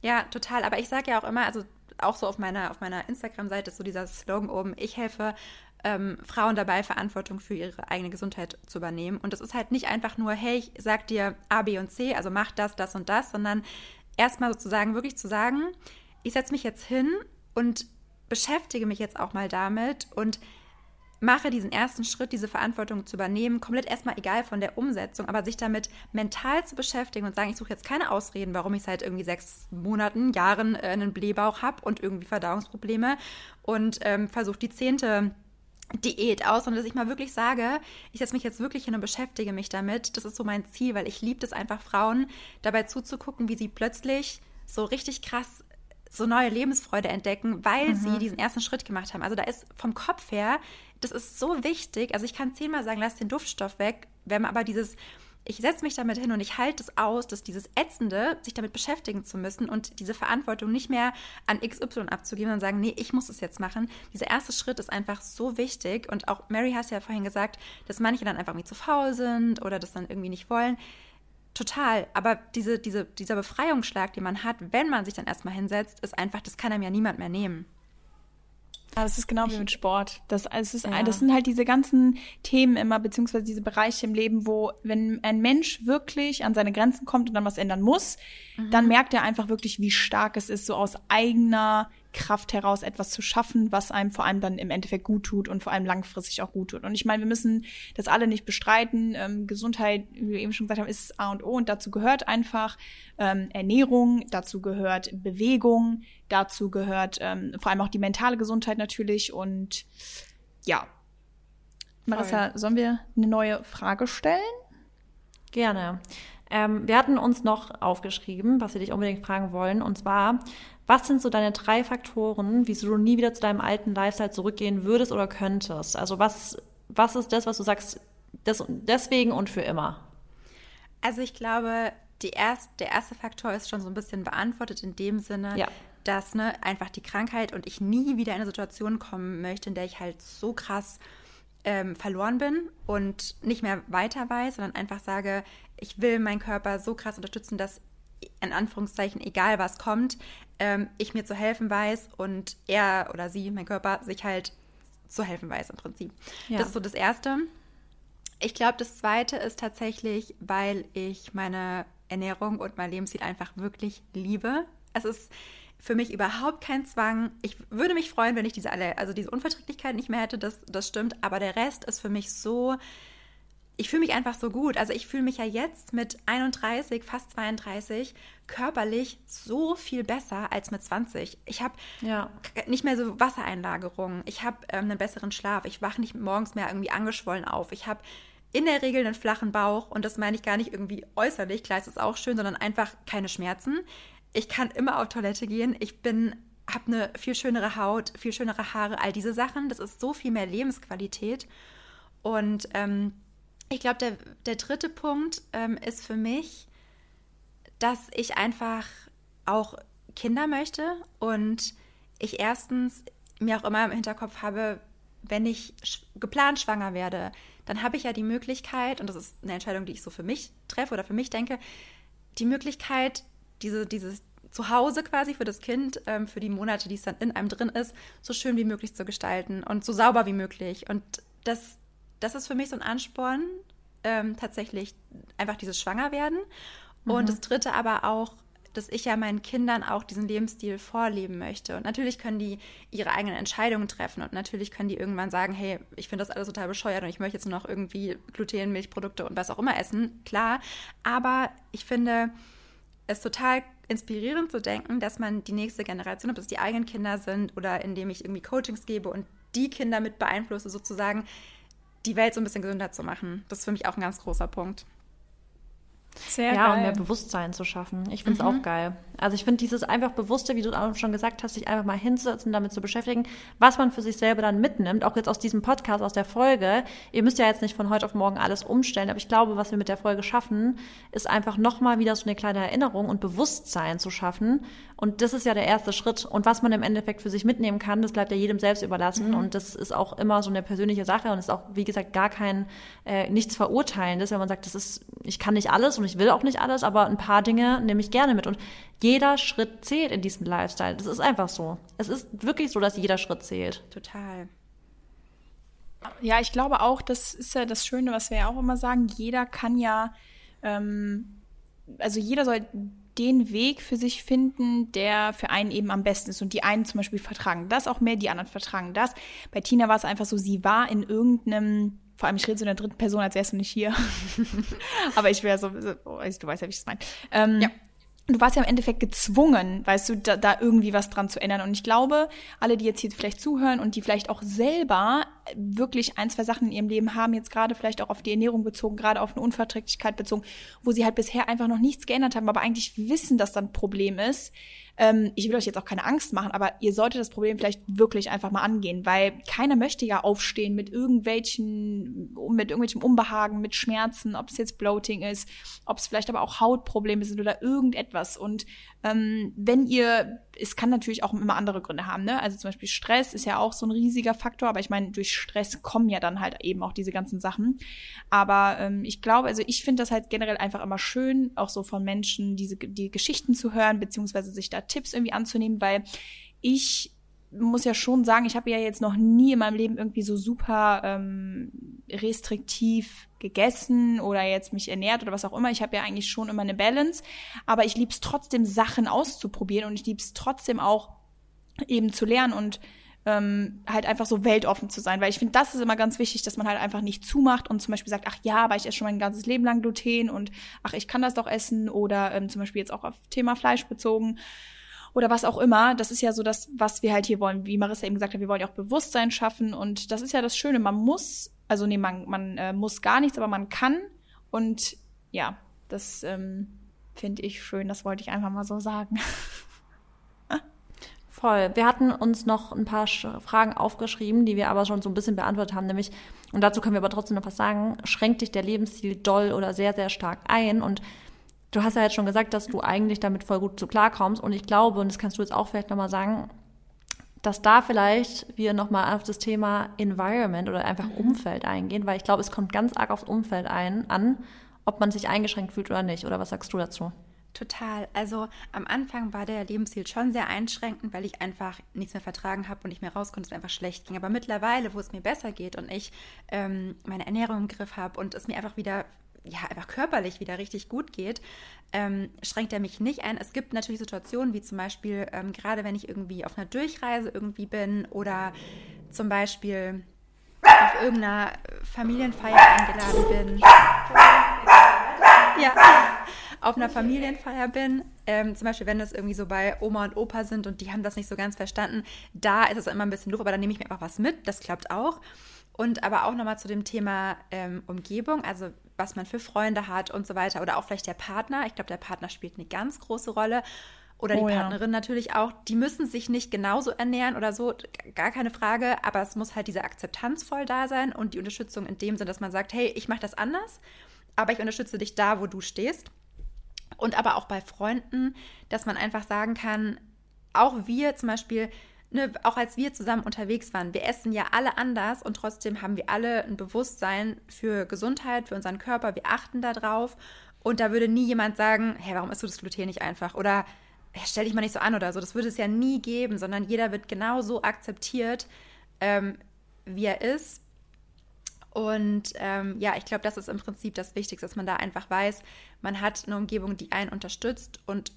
Ja, total. Aber ich sage ja auch immer, also auch so auf meiner, auf meiner Instagram-Seite ist so dieser Slogan oben, ich helfe ähm, Frauen dabei, Verantwortung für ihre eigene Gesundheit zu übernehmen. Und das ist halt nicht einfach nur, hey, ich sag dir A, B und C, also mach das, das und das, sondern erstmal sozusagen wirklich zu sagen, ich setze mich jetzt hin und beschäftige mich jetzt auch mal damit und mache diesen ersten Schritt, diese Verantwortung zu übernehmen, komplett erstmal egal von der Umsetzung, aber sich damit mental zu beschäftigen und sagen, ich suche jetzt keine Ausreden, warum ich seit irgendwie sechs Monaten, Jahren äh, einen Blähbauch habe und irgendwie Verdauungsprobleme und ähm, versuche die zehnte Diät aus, sondern dass ich mal wirklich sage, ich setze mich jetzt wirklich hin und beschäftige mich damit. Das ist so mein Ziel, weil ich liebe es einfach, Frauen dabei zuzugucken, wie sie plötzlich so richtig krass so neue Lebensfreude entdecken, weil mhm. sie diesen ersten Schritt gemacht haben. Also da ist vom Kopf her, das ist so wichtig. Also ich kann zehnmal sagen, lass den Duftstoff weg. Wenn man aber dieses, ich setze mich damit hin und ich halte es aus, dass dieses Ätzende, sich damit beschäftigen zu müssen und diese Verantwortung nicht mehr an XY abzugeben und sagen, nee, ich muss es jetzt machen. Dieser erste Schritt ist einfach so wichtig. Und auch Mary hat ja vorhin gesagt, dass manche dann einfach irgendwie zu faul sind oder das dann irgendwie nicht wollen. Total. Aber diese, diese, dieser Befreiungsschlag, den man hat, wenn man sich dann erstmal hinsetzt, ist einfach, das kann einem ja niemand mehr nehmen. Ja, das ist genau wie mit Sport. Das, also ist, ja. das sind halt diese ganzen Themen immer, beziehungsweise diese Bereiche im Leben, wo, wenn ein Mensch wirklich an seine Grenzen kommt und dann was ändern muss, mhm. dann merkt er einfach wirklich, wie stark es ist, so aus eigener Kraft heraus etwas zu schaffen, was einem vor allem dann im Endeffekt gut tut und vor allem langfristig auch gut tut. Und ich meine, wir müssen das alle nicht bestreiten. Ähm, Gesundheit, wie wir eben schon gesagt haben, ist A und O und dazu gehört einfach ähm, Ernährung, dazu gehört Bewegung, dazu gehört ähm, vor allem auch die mentale Gesundheit natürlich und ja. Marissa, Voll. sollen wir eine neue Frage stellen? Gerne. Ähm, wir hatten uns noch aufgeschrieben, was wir dich unbedingt fragen wollen, und zwar, was sind so deine drei Faktoren, wieso du nie wieder zu deinem alten Lifestyle zurückgehen würdest oder könntest? Also was, was ist das, was du sagst, das, deswegen und für immer? Also ich glaube, erst, der erste Faktor ist schon so ein bisschen beantwortet in dem Sinne, ja. dass ne, einfach die Krankheit und ich nie wieder in eine Situation kommen möchte, in der ich halt so krass ähm, verloren bin und nicht mehr weiter weiß, sondern einfach sage, ich will meinen Körper so krass unterstützen, dass in Anführungszeichen, egal was kommt, ähm, ich mir zu helfen weiß und er oder sie, mein Körper, sich halt zu helfen weiß im Prinzip. Ja. Das ist so das Erste. Ich glaube, das Zweite ist tatsächlich, weil ich meine Ernährung und mein Lebensstil einfach wirklich liebe. Es ist für mich überhaupt kein Zwang. Ich würde mich freuen, wenn ich diese alle, also diese Unverträglichkeit nicht mehr hätte, das, das stimmt, aber der Rest ist für mich so ich fühle mich einfach so gut. Also ich fühle mich ja jetzt mit 31, fast 32 körperlich so viel besser als mit 20. Ich habe ja. nicht mehr so Wassereinlagerungen. Ich habe ähm, einen besseren Schlaf. Ich wache nicht morgens mehr irgendwie angeschwollen auf. Ich habe in der Regel einen flachen Bauch und das meine ich gar nicht irgendwie äußerlich, klar ist es auch schön, sondern einfach keine Schmerzen. Ich kann immer auf Toilette gehen. Ich bin habe eine viel schönere Haut, viel schönere Haare, all diese Sachen. Das ist so viel mehr Lebensqualität. Und ähm, ich glaube, der, der dritte Punkt ähm, ist für mich, dass ich einfach auch Kinder möchte und ich erstens mir auch immer im Hinterkopf habe, wenn ich sch geplant schwanger werde, dann habe ich ja die Möglichkeit, und das ist eine Entscheidung, die ich so für mich treffe oder für mich denke, die Möglichkeit, diese, dieses Zuhause quasi für das Kind, ähm, für die Monate, die es dann in einem drin ist, so schön wie möglich zu gestalten und so sauber wie möglich. Und das das ist für mich so ein Ansporn, ähm, tatsächlich einfach dieses Schwangerwerden. Und mhm. das dritte aber auch, dass ich ja meinen Kindern auch diesen Lebensstil vorleben möchte. Und natürlich können die ihre eigenen Entscheidungen treffen und natürlich können die irgendwann sagen, hey, ich finde das alles total bescheuert und ich möchte jetzt nur noch irgendwie Gluten, Milchprodukte und was auch immer essen. Klar, aber ich finde es total inspirierend zu denken, dass man die nächste Generation, ob es die eigenen Kinder sind oder indem ich irgendwie Coachings gebe und die Kinder mit beeinflusse, sozusagen, die Welt so ein bisschen gesünder zu machen. Das ist für mich auch ein ganz großer Punkt. Sehr ja, geil. und mehr Bewusstsein zu schaffen. Ich finde es mhm. auch geil. Also ich finde dieses einfach Bewusste, wie du auch schon gesagt hast, sich einfach mal hinzusetzen, damit zu beschäftigen, was man für sich selber dann mitnimmt, auch jetzt aus diesem Podcast, aus der Folge. Ihr müsst ja jetzt nicht von heute auf morgen alles umstellen, aber ich glaube, was wir mit der Folge schaffen, ist einfach nochmal wieder so eine kleine Erinnerung und Bewusstsein zu schaffen. Und das ist ja der erste Schritt. Und was man im Endeffekt für sich mitnehmen kann, das bleibt ja jedem selbst überlassen. Mhm. Und das ist auch immer so eine persönliche Sache und ist auch, wie gesagt, gar kein, äh, nichts Verurteilendes, wenn man sagt, das ist, ich kann nicht alles und ich will auch nicht alles, aber ein paar Dinge nehme ich gerne mit. Und jeder Schritt zählt in diesem Lifestyle. Das ist einfach so. Es ist wirklich so, dass jeder Schritt zählt. Total. Ja, ich glaube auch, das ist ja das Schöne, was wir ja auch immer sagen. Jeder kann ja, ähm, also jeder soll den Weg für sich finden, der für einen eben am besten ist. Und die einen zum Beispiel vertragen das auch mehr, die anderen vertragen das. Bei Tina war es einfach so, sie war in irgendeinem vor allem, ich rede so in der dritten Person, als wärst du nicht hier. Aber ich wäre so, so, du weißt ja, wie ich das meine. Ähm, ja du warst ja im Endeffekt gezwungen, weißt du, da, da irgendwie was dran zu ändern. Und ich glaube, alle, die jetzt hier vielleicht zuhören und die vielleicht auch selber wirklich ein, zwei Sachen in ihrem Leben haben, jetzt gerade vielleicht auch auf die Ernährung bezogen, gerade auf eine Unverträglichkeit bezogen, wo sie halt bisher einfach noch nichts geändert haben, aber eigentlich wissen, dass dann ein Problem ist, ähm, ich will euch jetzt auch keine Angst machen, aber ihr solltet das Problem vielleicht wirklich einfach mal angehen, weil keiner möchte ja aufstehen mit irgendwelchen, mit irgendwelchem Unbehagen, mit Schmerzen, ob es jetzt Bloating ist, ob es vielleicht aber auch Hautprobleme sind oder irgendetwas. Und ähm, wenn ihr, es kann natürlich auch immer andere Gründe haben, ne? Also zum Beispiel Stress ist ja auch so ein riesiger Faktor, aber ich meine, durch Stress kommen ja dann halt eben auch diese ganzen Sachen. Aber ähm, ich glaube, also ich finde das halt generell einfach immer schön, auch so von Menschen diese die Geschichten zu hören, beziehungsweise sich da Tipps irgendwie anzunehmen, weil ich muss ja schon sagen, ich habe ja jetzt noch nie in meinem Leben irgendwie so super ähm, restriktiv gegessen oder jetzt mich ernährt oder was auch immer. Ich habe ja eigentlich schon immer eine Balance, aber ich liebe es trotzdem, Sachen auszuprobieren und ich liebe es trotzdem auch eben zu lernen und ähm, halt einfach so weltoffen zu sein, weil ich finde, das ist immer ganz wichtig, dass man halt einfach nicht zumacht und zum Beispiel sagt, ach ja, aber ich esse schon mein ganzes Leben lang Gluten und ach, ich kann das doch essen oder ähm, zum Beispiel jetzt auch auf Thema Fleisch bezogen oder was auch immer. Das ist ja so das, was wir halt hier wollen. Wie Marissa eben gesagt hat, wir wollen ja auch Bewusstsein schaffen und das ist ja das Schöne. Man muss, also nee, man, man äh, muss gar nichts, aber man kann und ja, das ähm, finde ich schön. Das wollte ich einfach mal so sagen. Voll. Wir hatten uns noch ein paar Fragen aufgeschrieben, die wir aber schon so ein bisschen beantwortet haben, nämlich, und dazu können wir aber trotzdem noch was sagen, schränkt dich der Lebensstil doll oder sehr, sehr stark ein? Und du hast ja jetzt schon gesagt, dass du eigentlich damit voll gut zu klarkommst. Und ich glaube, und das kannst du jetzt auch vielleicht nochmal sagen, dass da vielleicht wir nochmal auf das Thema Environment oder einfach mhm. Umfeld eingehen, weil ich glaube, es kommt ganz arg aufs Umfeld ein, an, ob man sich eingeschränkt fühlt oder nicht. Oder was sagst du dazu? Total. Also am Anfang war der Lebensstil schon sehr einschränkend, weil ich einfach nichts mehr vertragen habe und nicht mehr raus konnte, es mir einfach schlecht ging. Aber mittlerweile, wo es mir besser geht und ich ähm, meine Ernährung im Griff habe und es mir einfach wieder ja, einfach körperlich wieder richtig gut geht, ähm, schränkt er mich nicht ein. Es gibt natürlich Situationen, wie zum Beispiel, ähm, gerade wenn ich irgendwie auf einer Durchreise irgendwie bin oder zum Beispiel auf irgendeiner Familienfeier eingeladen bin. Ja, auf einer Familienfeier bin, ähm, zum Beispiel, wenn das irgendwie so bei Oma und Opa sind und die haben das nicht so ganz verstanden, da ist es immer ein bisschen doof, aber dann nehme ich mir einfach was mit, das klappt auch. Und aber auch nochmal zu dem Thema ähm, Umgebung, also was man für Freunde hat und so weiter. Oder auch vielleicht der Partner. Ich glaube, der Partner spielt eine ganz große Rolle. Oder oh, die Partnerin ja. natürlich auch. Die müssen sich nicht genauso ernähren oder so, gar keine Frage. Aber es muss halt diese Akzeptanz voll da sein und die Unterstützung in dem Sinne, dass man sagt, hey, ich mache das anders, aber ich unterstütze dich da, wo du stehst. Und aber auch bei Freunden, dass man einfach sagen kann, auch wir zum Beispiel, ne, auch als wir zusammen unterwegs waren, wir essen ja alle anders und trotzdem haben wir alle ein Bewusstsein für Gesundheit, für unseren Körper, wir achten da drauf. Und da würde nie jemand sagen, hey, warum isst du das Gluten nicht einfach? Oder stell dich mal nicht so an oder so. Das würde es ja nie geben, sondern jeder wird genau so akzeptiert, ähm, wie er ist. Und ähm, ja, ich glaube, das ist im Prinzip das Wichtigste, dass man da einfach weiß, man hat eine Umgebung, die einen unterstützt und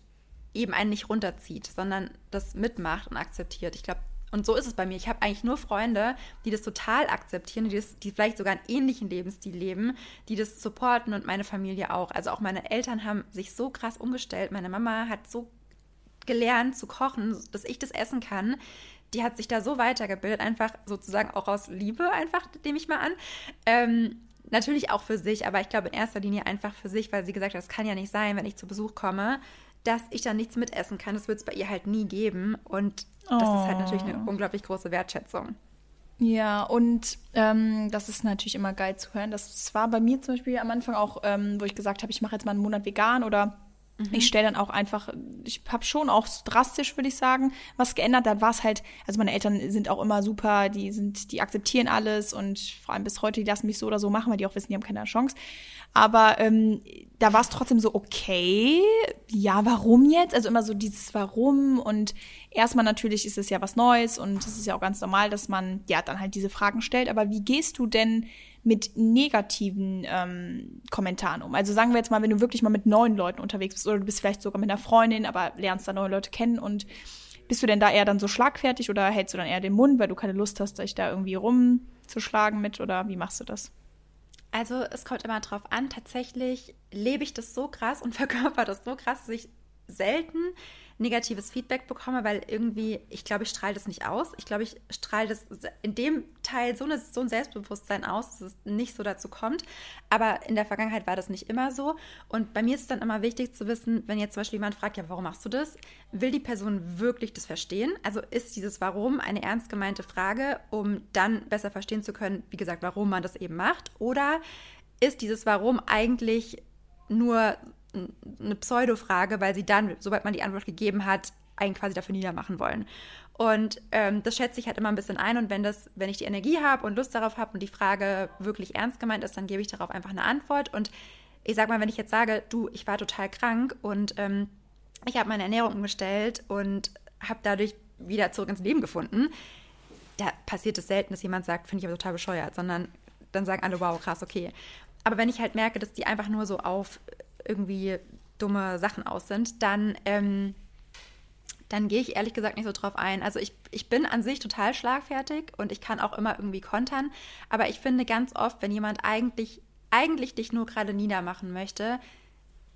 eben einen nicht runterzieht, sondern das mitmacht und akzeptiert. Ich glaube, und so ist es bei mir. Ich habe eigentlich nur Freunde, die das total akzeptieren, die, das, die vielleicht sogar einen ähnlichen Lebensstil leben, die das supporten und meine Familie auch. Also auch meine Eltern haben sich so krass umgestellt. Meine Mama hat so gelernt zu kochen, dass ich das essen kann. Die hat sich da so weitergebildet, einfach sozusagen auch aus Liebe, einfach, nehme ich mal an. Ähm, natürlich auch für sich, aber ich glaube in erster Linie einfach für sich, weil sie gesagt hat, es kann ja nicht sein, wenn ich zu Besuch komme, dass ich dann nichts mitessen kann. Das wird es bei ihr halt nie geben. Und das oh. ist halt natürlich eine oh. unglaublich große Wertschätzung. Ja, und ähm, das ist natürlich immer geil zu hören. Das war bei mir zum Beispiel am Anfang auch, ähm, wo ich gesagt habe, ich mache jetzt mal einen Monat vegan oder Mhm. Ich stelle dann auch einfach, ich habe schon auch drastisch, würde ich sagen, was geändert. Da war es halt, also meine Eltern sind auch immer super, die sind, die akzeptieren alles und vor allem bis heute, die lassen mich so oder so machen, weil die auch wissen, die haben keine Chance. Aber ähm, da war es trotzdem so, okay, ja, warum jetzt? Also immer so dieses Warum und erstmal natürlich ist es ja was Neues und es ist ja auch ganz normal, dass man ja dann halt diese Fragen stellt. Aber wie gehst du denn mit negativen ähm, Kommentaren um? Also sagen wir jetzt mal, wenn du wirklich mal mit neuen Leuten unterwegs bist oder du bist vielleicht sogar mit einer Freundin, aber lernst da neue Leute kennen und bist du denn da eher dann so schlagfertig oder hältst du dann eher den Mund, weil du keine Lust hast, dich da irgendwie rumzuschlagen mit oder wie machst du das? Also es kommt immer drauf an. Tatsächlich lebe ich das so krass und verkörper das so krass, dass ich selten negatives Feedback bekomme, weil irgendwie, ich glaube, ich strahle das nicht aus. Ich glaube, ich strahle das in dem Teil so, eine, so ein Selbstbewusstsein aus, dass es nicht so dazu kommt. Aber in der Vergangenheit war das nicht immer so. Und bei mir ist es dann immer wichtig zu wissen, wenn jetzt zum Beispiel jemand fragt, ja, warum machst du das? Will die Person wirklich das verstehen? Also ist dieses Warum eine ernst gemeinte Frage, um dann besser verstehen zu können, wie gesagt, warum man das eben macht? Oder ist dieses Warum eigentlich nur eine Pseudo-Frage, weil sie dann, sobald man die Antwort gegeben hat, einen quasi dafür niedermachen wollen. Und ähm, das schätze ich halt immer ein bisschen ein. Und wenn das, wenn ich die Energie habe und Lust darauf habe und die Frage wirklich ernst gemeint ist, dann gebe ich darauf einfach eine Antwort. Und ich sag mal, wenn ich jetzt sage, du, ich war total krank und ähm, ich habe meine Ernährung umgestellt und habe dadurch wieder zurück ins Leben gefunden, da passiert es selten, dass jemand sagt, finde ich aber total bescheuert, sondern dann sagen alle, wow, krass, okay. Aber wenn ich halt merke, dass die einfach nur so auf irgendwie dumme Sachen aus sind, dann, ähm, dann gehe ich ehrlich gesagt nicht so drauf ein. Also ich, ich bin an sich total schlagfertig und ich kann auch immer irgendwie kontern, aber ich finde ganz oft, wenn jemand eigentlich, eigentlich dich nur gerade niedermachen möchte,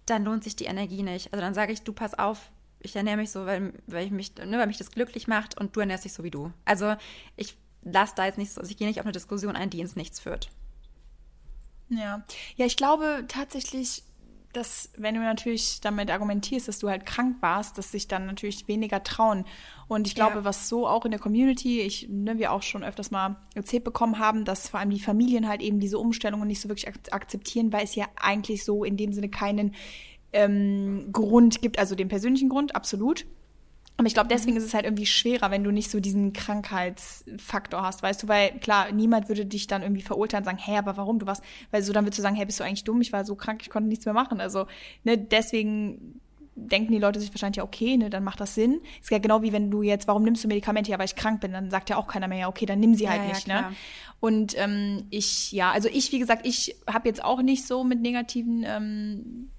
dann lohnt sich die Energie nicht. Also dann sage ich, du pass auf, ich ernähre mich so, weil, weil, ich mich, ne, weil mich das glücklich macht und du ernährst dich so wie du. Also ich lasse da jetzt nicht so, also ich gehe nicht auf eine Diskussion ein, die ins Nichts führt. Ja, ja, ich glaube tatsächlich, dass, wenn du natürlich damit argumentierst, dass du halt krank warst, dass sich dann natürlich weniger trauen. Und ich glaube, ja. was so auch in der Community, ich, ne, wir auch schon öfters mal erzählt bekommen haben, dass vor allem die Familien halt eben diese Umstellungen nicht so wirklich ak akzeptieren, weil es ja eigentlich so in dem Sinne keinen ähm, Grund gibt, also den persönlichen Grund, absolut. Aber ich glaube, deswegen mhm. ist es halt irgendwie schwerer, wenn du nicht so diesen Krankheitsfaktor hast, weißt du, weil klar, niemand würde dich dann irgendwie verurteilen und sagen, hey, aber warum du was? Weil so dann würdest du sagen, hey, bist du eigentlich dumm? Ich war so krank, ich konnte nichts mehr machen. Also, ne, deswegen denken die Leute sich wahrscheinlich ja, okay, ne, dann macht das Sinn. Ist ja genau wie wenn du jetzt, warum nimmst du Medikamente? Ja, weil ich krank bin, dann sagt ja auch keiner mehr, ja, okay, dann nimm sie halt ja, nicht, ja, ne? Und ähm, ich, ja, also ich, wie gesagt, ich habe jetzt auch nicht so mit negativen ähm,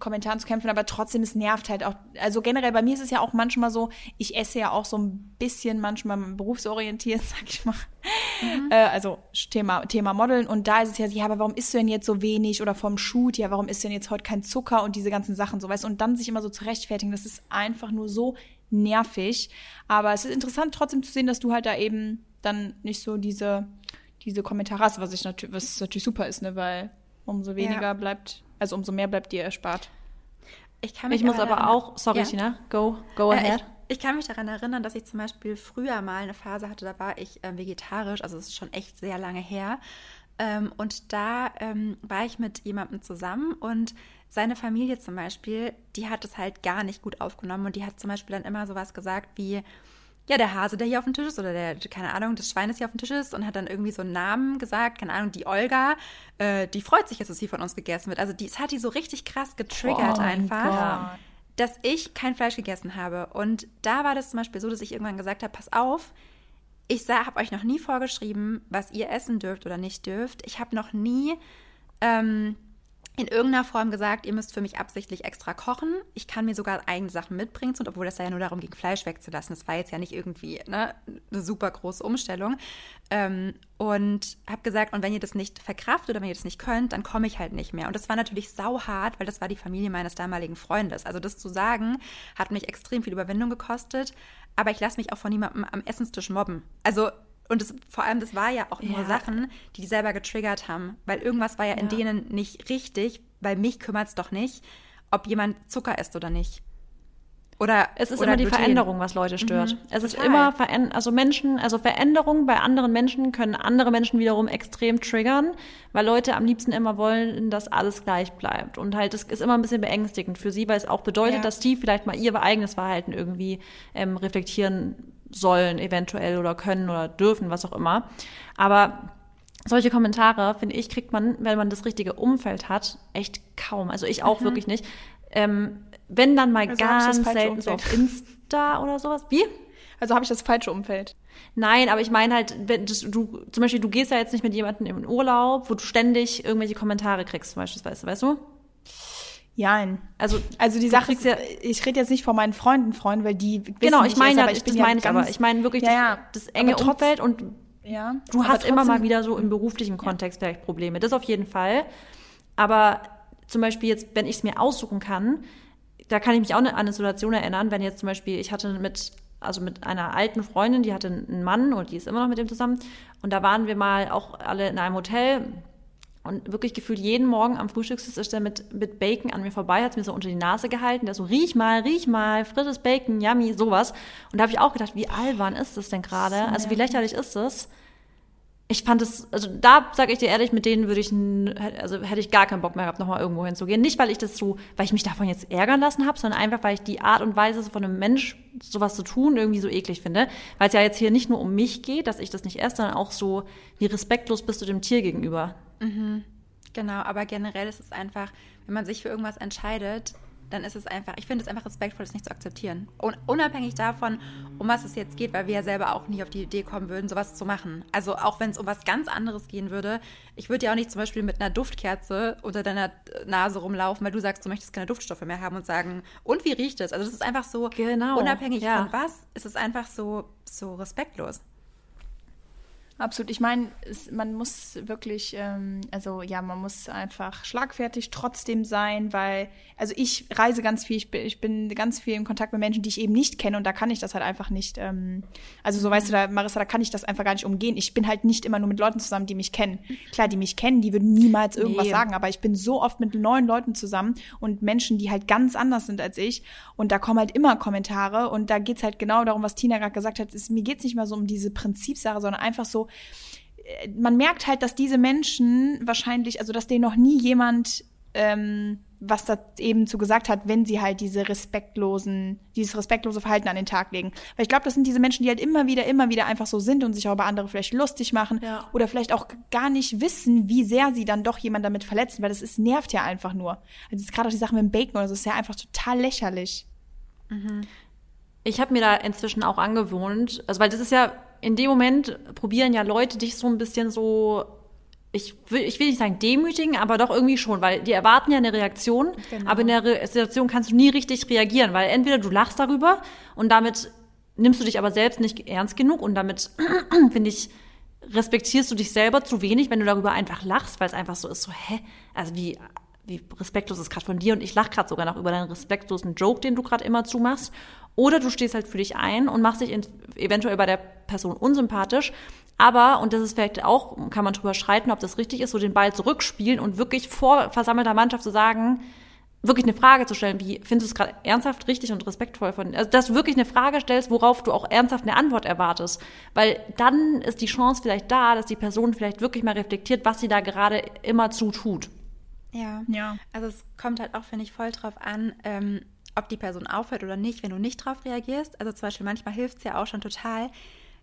Kommentaren zu kämpfen, aber trotzdem, es nervt halt auch. Also generell, bei mir ist es ja auch manchmal so, ich esse ja auch so ein bisschen manchmal berufsorientiert, sag ich mal. Mhm. Äh, also Thema, Thema Modeln. Und da ist es ja, ja, aber warum isst du denn jetzt so wenig? Oder vom Shoot, ja, warum isst du denn jetzt heute kein Zucker und diese ganzen Sachen so, weißt Und dann sich immer so zu rechtfertigen, das ist einfach nur so nervig. Aber es ist interessant trotzdem zu sehen, dass du halt da eben dann nicht so diese, diese Kommentare hast, was ich natürlich, was natürlich super ist, ne, weil umso weniger ja. bleibt, also umso mehr bleibt dir erspart. Ich, kann mich ich muss aber auch, sorry, ja. Tina, go, go ahead. Äh, ich, kann mich daran erinnern, dass ich zum Beispiel früher mal eine Phase hatte, da war ich äh, vegetarisch, also es ist schon echt sehr lange her. Ähm, und da ähm, war ich mit jemandem zusammen und seine Familie zum Beispiel, die hat es halt gar nicht gut aufgenommen und die hat zum Beispiel dann immer sowas gesagt wie, ja, der Hase, der hier auf dem Tisch ist, oder der, keine Ahnung, das Schwein, das hier auf dem Tisch ist, und hat dann irgendwie so einen Namen gesagt, keine Ahnung, die Olga, äh, die freut sich, dass es hier von uns gegessen wird. Also, es hat die so richtig krass getriggert oh einfach, dass ich kein Fleisch gegessen habe. Und da war das zum Beispiel so, dass ich irgendwann gesagt habe: Pass auf, ich habe euch noch nie vorgeschrieben, was ihr essen dürft oder nicht dürft. Ich habe noch nie. Ähm, in irgendeiner Form gesagt, ihr müsst für mich absichtlich extra kochen. Ich kann mir sogar eigene Sachen mitbringen, und obwohl das ja nur darum ging, Fleisch wegzulassen. Das war jetzt ja nicht irgendwie ne, eine super große Umstellung. Ähm, und habe gesagt, und wenn ihr das nicht verkraftet oder wenn ihr das nicht könnt, dann komme ich halt nicht mehr. Und das war natürlich sauhart, weil das war die Familie meines damaligen Freundes. Also das zu sagen, hat mich extrem viel Überwindung gekostet. Aber ich lasse mich auch von niemandem am Essenstisch mobben. Also Und das, vor allem, das war ja auch nur ja. Sachen, die die selber getriggert haben. Weil irgendwas war ja, ja. in denen nicht richtig, weil mich kümmert es doch nicht, ob jemand Zucker isst oder nicht. Oder es ist oder immer die Gluten. Veränderung, was Leute stört. Mhm, es ist immer Veränder also Menschen, also Veränderungen bei anderen Menschen können andere Menschen wiederum extrem triggern, weil Leute am liebsten immer wollen, dass alles gleich bleibt. Und halt, es ist immer ein bisschen beängstigend für sie, weil es auch bedeutet, ja. dass die vielleicht mal ihr eigenes Verhalten irgendwie ähm, reflektieren sollen, eventuell oder können oder dürfen, was auch immer. Aber solche Kommentare, finde ich, kriegt man, wenn man das richtige Umfeld hat, echt kaum. Also ich auch mhm. wirklich nicht. Ähm, wenn dann mal also ganz selten so auf Insta oder sowas. Wie? Also habe ich das falsche Umfeld. Nein, aber ich meine halt, wenn du, zum Beispiel, du gehst ja jetzt nicht mit jemandem in Urlaub, wo du ständig irgendwelche Kommentare kriegst, beispielsweise, weißt du? Ja, also also die Sache ist ja, ich rede jetzt nicht von meinen Freunden, Freunden, weil die genau, ich meine, ja, ich das meine ich aber, ich meine wirklich ja, ja, das, das enge trotz, Umfeld und ja, du hast trotzdem, immer mal wieder so im beruflichen Kontext vielleicht Probleme, das auf jeden Fall. Aber zum Beispiel jetzt, wenn ich es mir aussuchen kann, da kann ich mich auch an eine Situation erinnern, wenn jetzt zum Beispiel, ich hatte mit, also mit einer alten Freundin, die hatte einen Mann und die ist immer noch mit dem zusammen. Und da waren wir mal auch alle in einem Hotel und wirklich gefühlt jeden Morgen am Frühstückstisch ist er mit, mit Bacon an mir vorbei, hat mir so unter die Nase gehalten, der so, riech mal, riech mal, frisches Bacon, yummy, sowas. Und da habe ich auch gedacht, wie albern ist das denn gerade? Also wie lächerlich ist das? Ich fand es, also da sage ich dir ehrlich, mit denen würde ich, also hätte ich gar keinen Bock mehr gehabt, nochmal irgendwo hinzugehen. Nicht, weil ich das so, weil ich mich davon jetzt ärgern lassen habe, sondern einfach, weil ich die Art und Weise von einem Mensch sowas zu tun irgendwie so eklig finde. Weil es ja jetzt hier nicht nur um mich geht, dass ich das nicht esse, sondern auch so, wie respektlos bist du dem Tier gegenüber. Mhm. Genau, aber generell ist es einfach, wenn man sich für irgendwas entscheidet, dann ist es einfach, ich finde es einfach respektvoll, das nicht zu akzeptieren. Und unabhängig davon, um was es jetzt geht, weil wir ja selber auch nicht auf die Idee kommen würden, sowas zu machen. Also auch wenn es um was ganz anderes gehen würde, ich würde ja auch nicht zum Beispiel mit einer Duftkerze unter deiner Nase rumlaufen, weil du sagst, du möchtest keine Duftstoffe mehr haben und sagen, und wie riecht es? Also das ist einfach so, genau, unabhängig ja. von was, ist es einfach so, so respektlos. Absolut. Ich meine, man muss wirklich, ähm, also ja, man muss einfach schlagfertig trotzdem sein, weil, also ich reise ganz viel, ich bin, ich bin ganz viel in Kontakt mit Menschen, die ich eben nicht kenne und da kann ich das halt einfach nicht, ähm, also so weißt du, da, Marissa, da kann ich das einfach gar nicht umgehen. Ich bin halt nicht immer nur mit Leuten zusammen, die mich kennen. Klar, die mich kennen, die würden niemals irgendwas nee. sagen, aber ich bin so oft mit neuen Leuten zusammen und Menschen, die halt ganz anders sind als ich und da kommen halt immer Kommentare und da geht's halt genau darum, was Tina gerade gesagt hat, ist, mir geht's nicht mal so um diese Prinzipsache, sondern einfach so, man merkt halt, dass diese Menschen wahrscheinlich, also dass denen noch nie jemand ähm, was da eben zu gesagt hat, wenn sie halt diese respektlosen, dieses respektlose Verhalten an den Tag legen. Weil ich glaube, das sind diese Menschen, die halt immer wieder, immer wieder einfach so sind und sich auch über andere vielleicht lustig machen ja. oder vielleicht auch gar nicht wissen, wie sehr sie dann doch jemand damit verletzen, weil das ist, nervt ja einfach nur. Also gerade auch die Sache mit dem Bacon oder so, ist ja einfach total lächerlich. Mhm. Ich habe mir da inzwischen auch angewohnt, also weil das ist ja in dem Moment probieren ja Leute dich so ein bisschen so, ich will, ich will nicht sagen demütigen, aber doch irgendwie schon, weil die erwarten ja eine Reaktion, genau. aber in der Re Situation kannst du nie richtig reagieren, weil entweder du lachst darüber und damit nimmst du dich aber selbst nicht ernst genug und damit, finde ich, respektierst du dich selber zu wenig, wenn du darüber einfach lachst, weil es einfach so ist, so, hä? Also wie, wie respektlos ist gerade von dir und ich lach gerade sogar noch über deinen respektlosen Joke, den du gerade immer zumachst. Oder du stehst halt für dich ein und machst dich eventuell bei der Person unsympathisch. Aber, und das ist vielleicht auch, kann man drüber schreiten, ob das richtig ist, so den Ball zurückspielen und wirklich vor versammelter Mannschaft zu sagen, wirklich eine Frage zu stellen, wie findest du es gerade ernsthaft richtig und respektvoll von, also dass du wirklich eine Frage stellst, worauf du auch ernsthaft eine Antwort erwartest, weil dann ist die Chance vielleicht da, dass die Person vielleicht wirklich mal reflektiert, was sie da gerade immer zu tut. Ja, ja. Also es kommt halt auch finde ich voll drauf an, ähm, ob die Person aufhört oder nicht, wenn du nicht drauf reagierst. Also zum Beispiel manchmal hilft es ja auch schon total,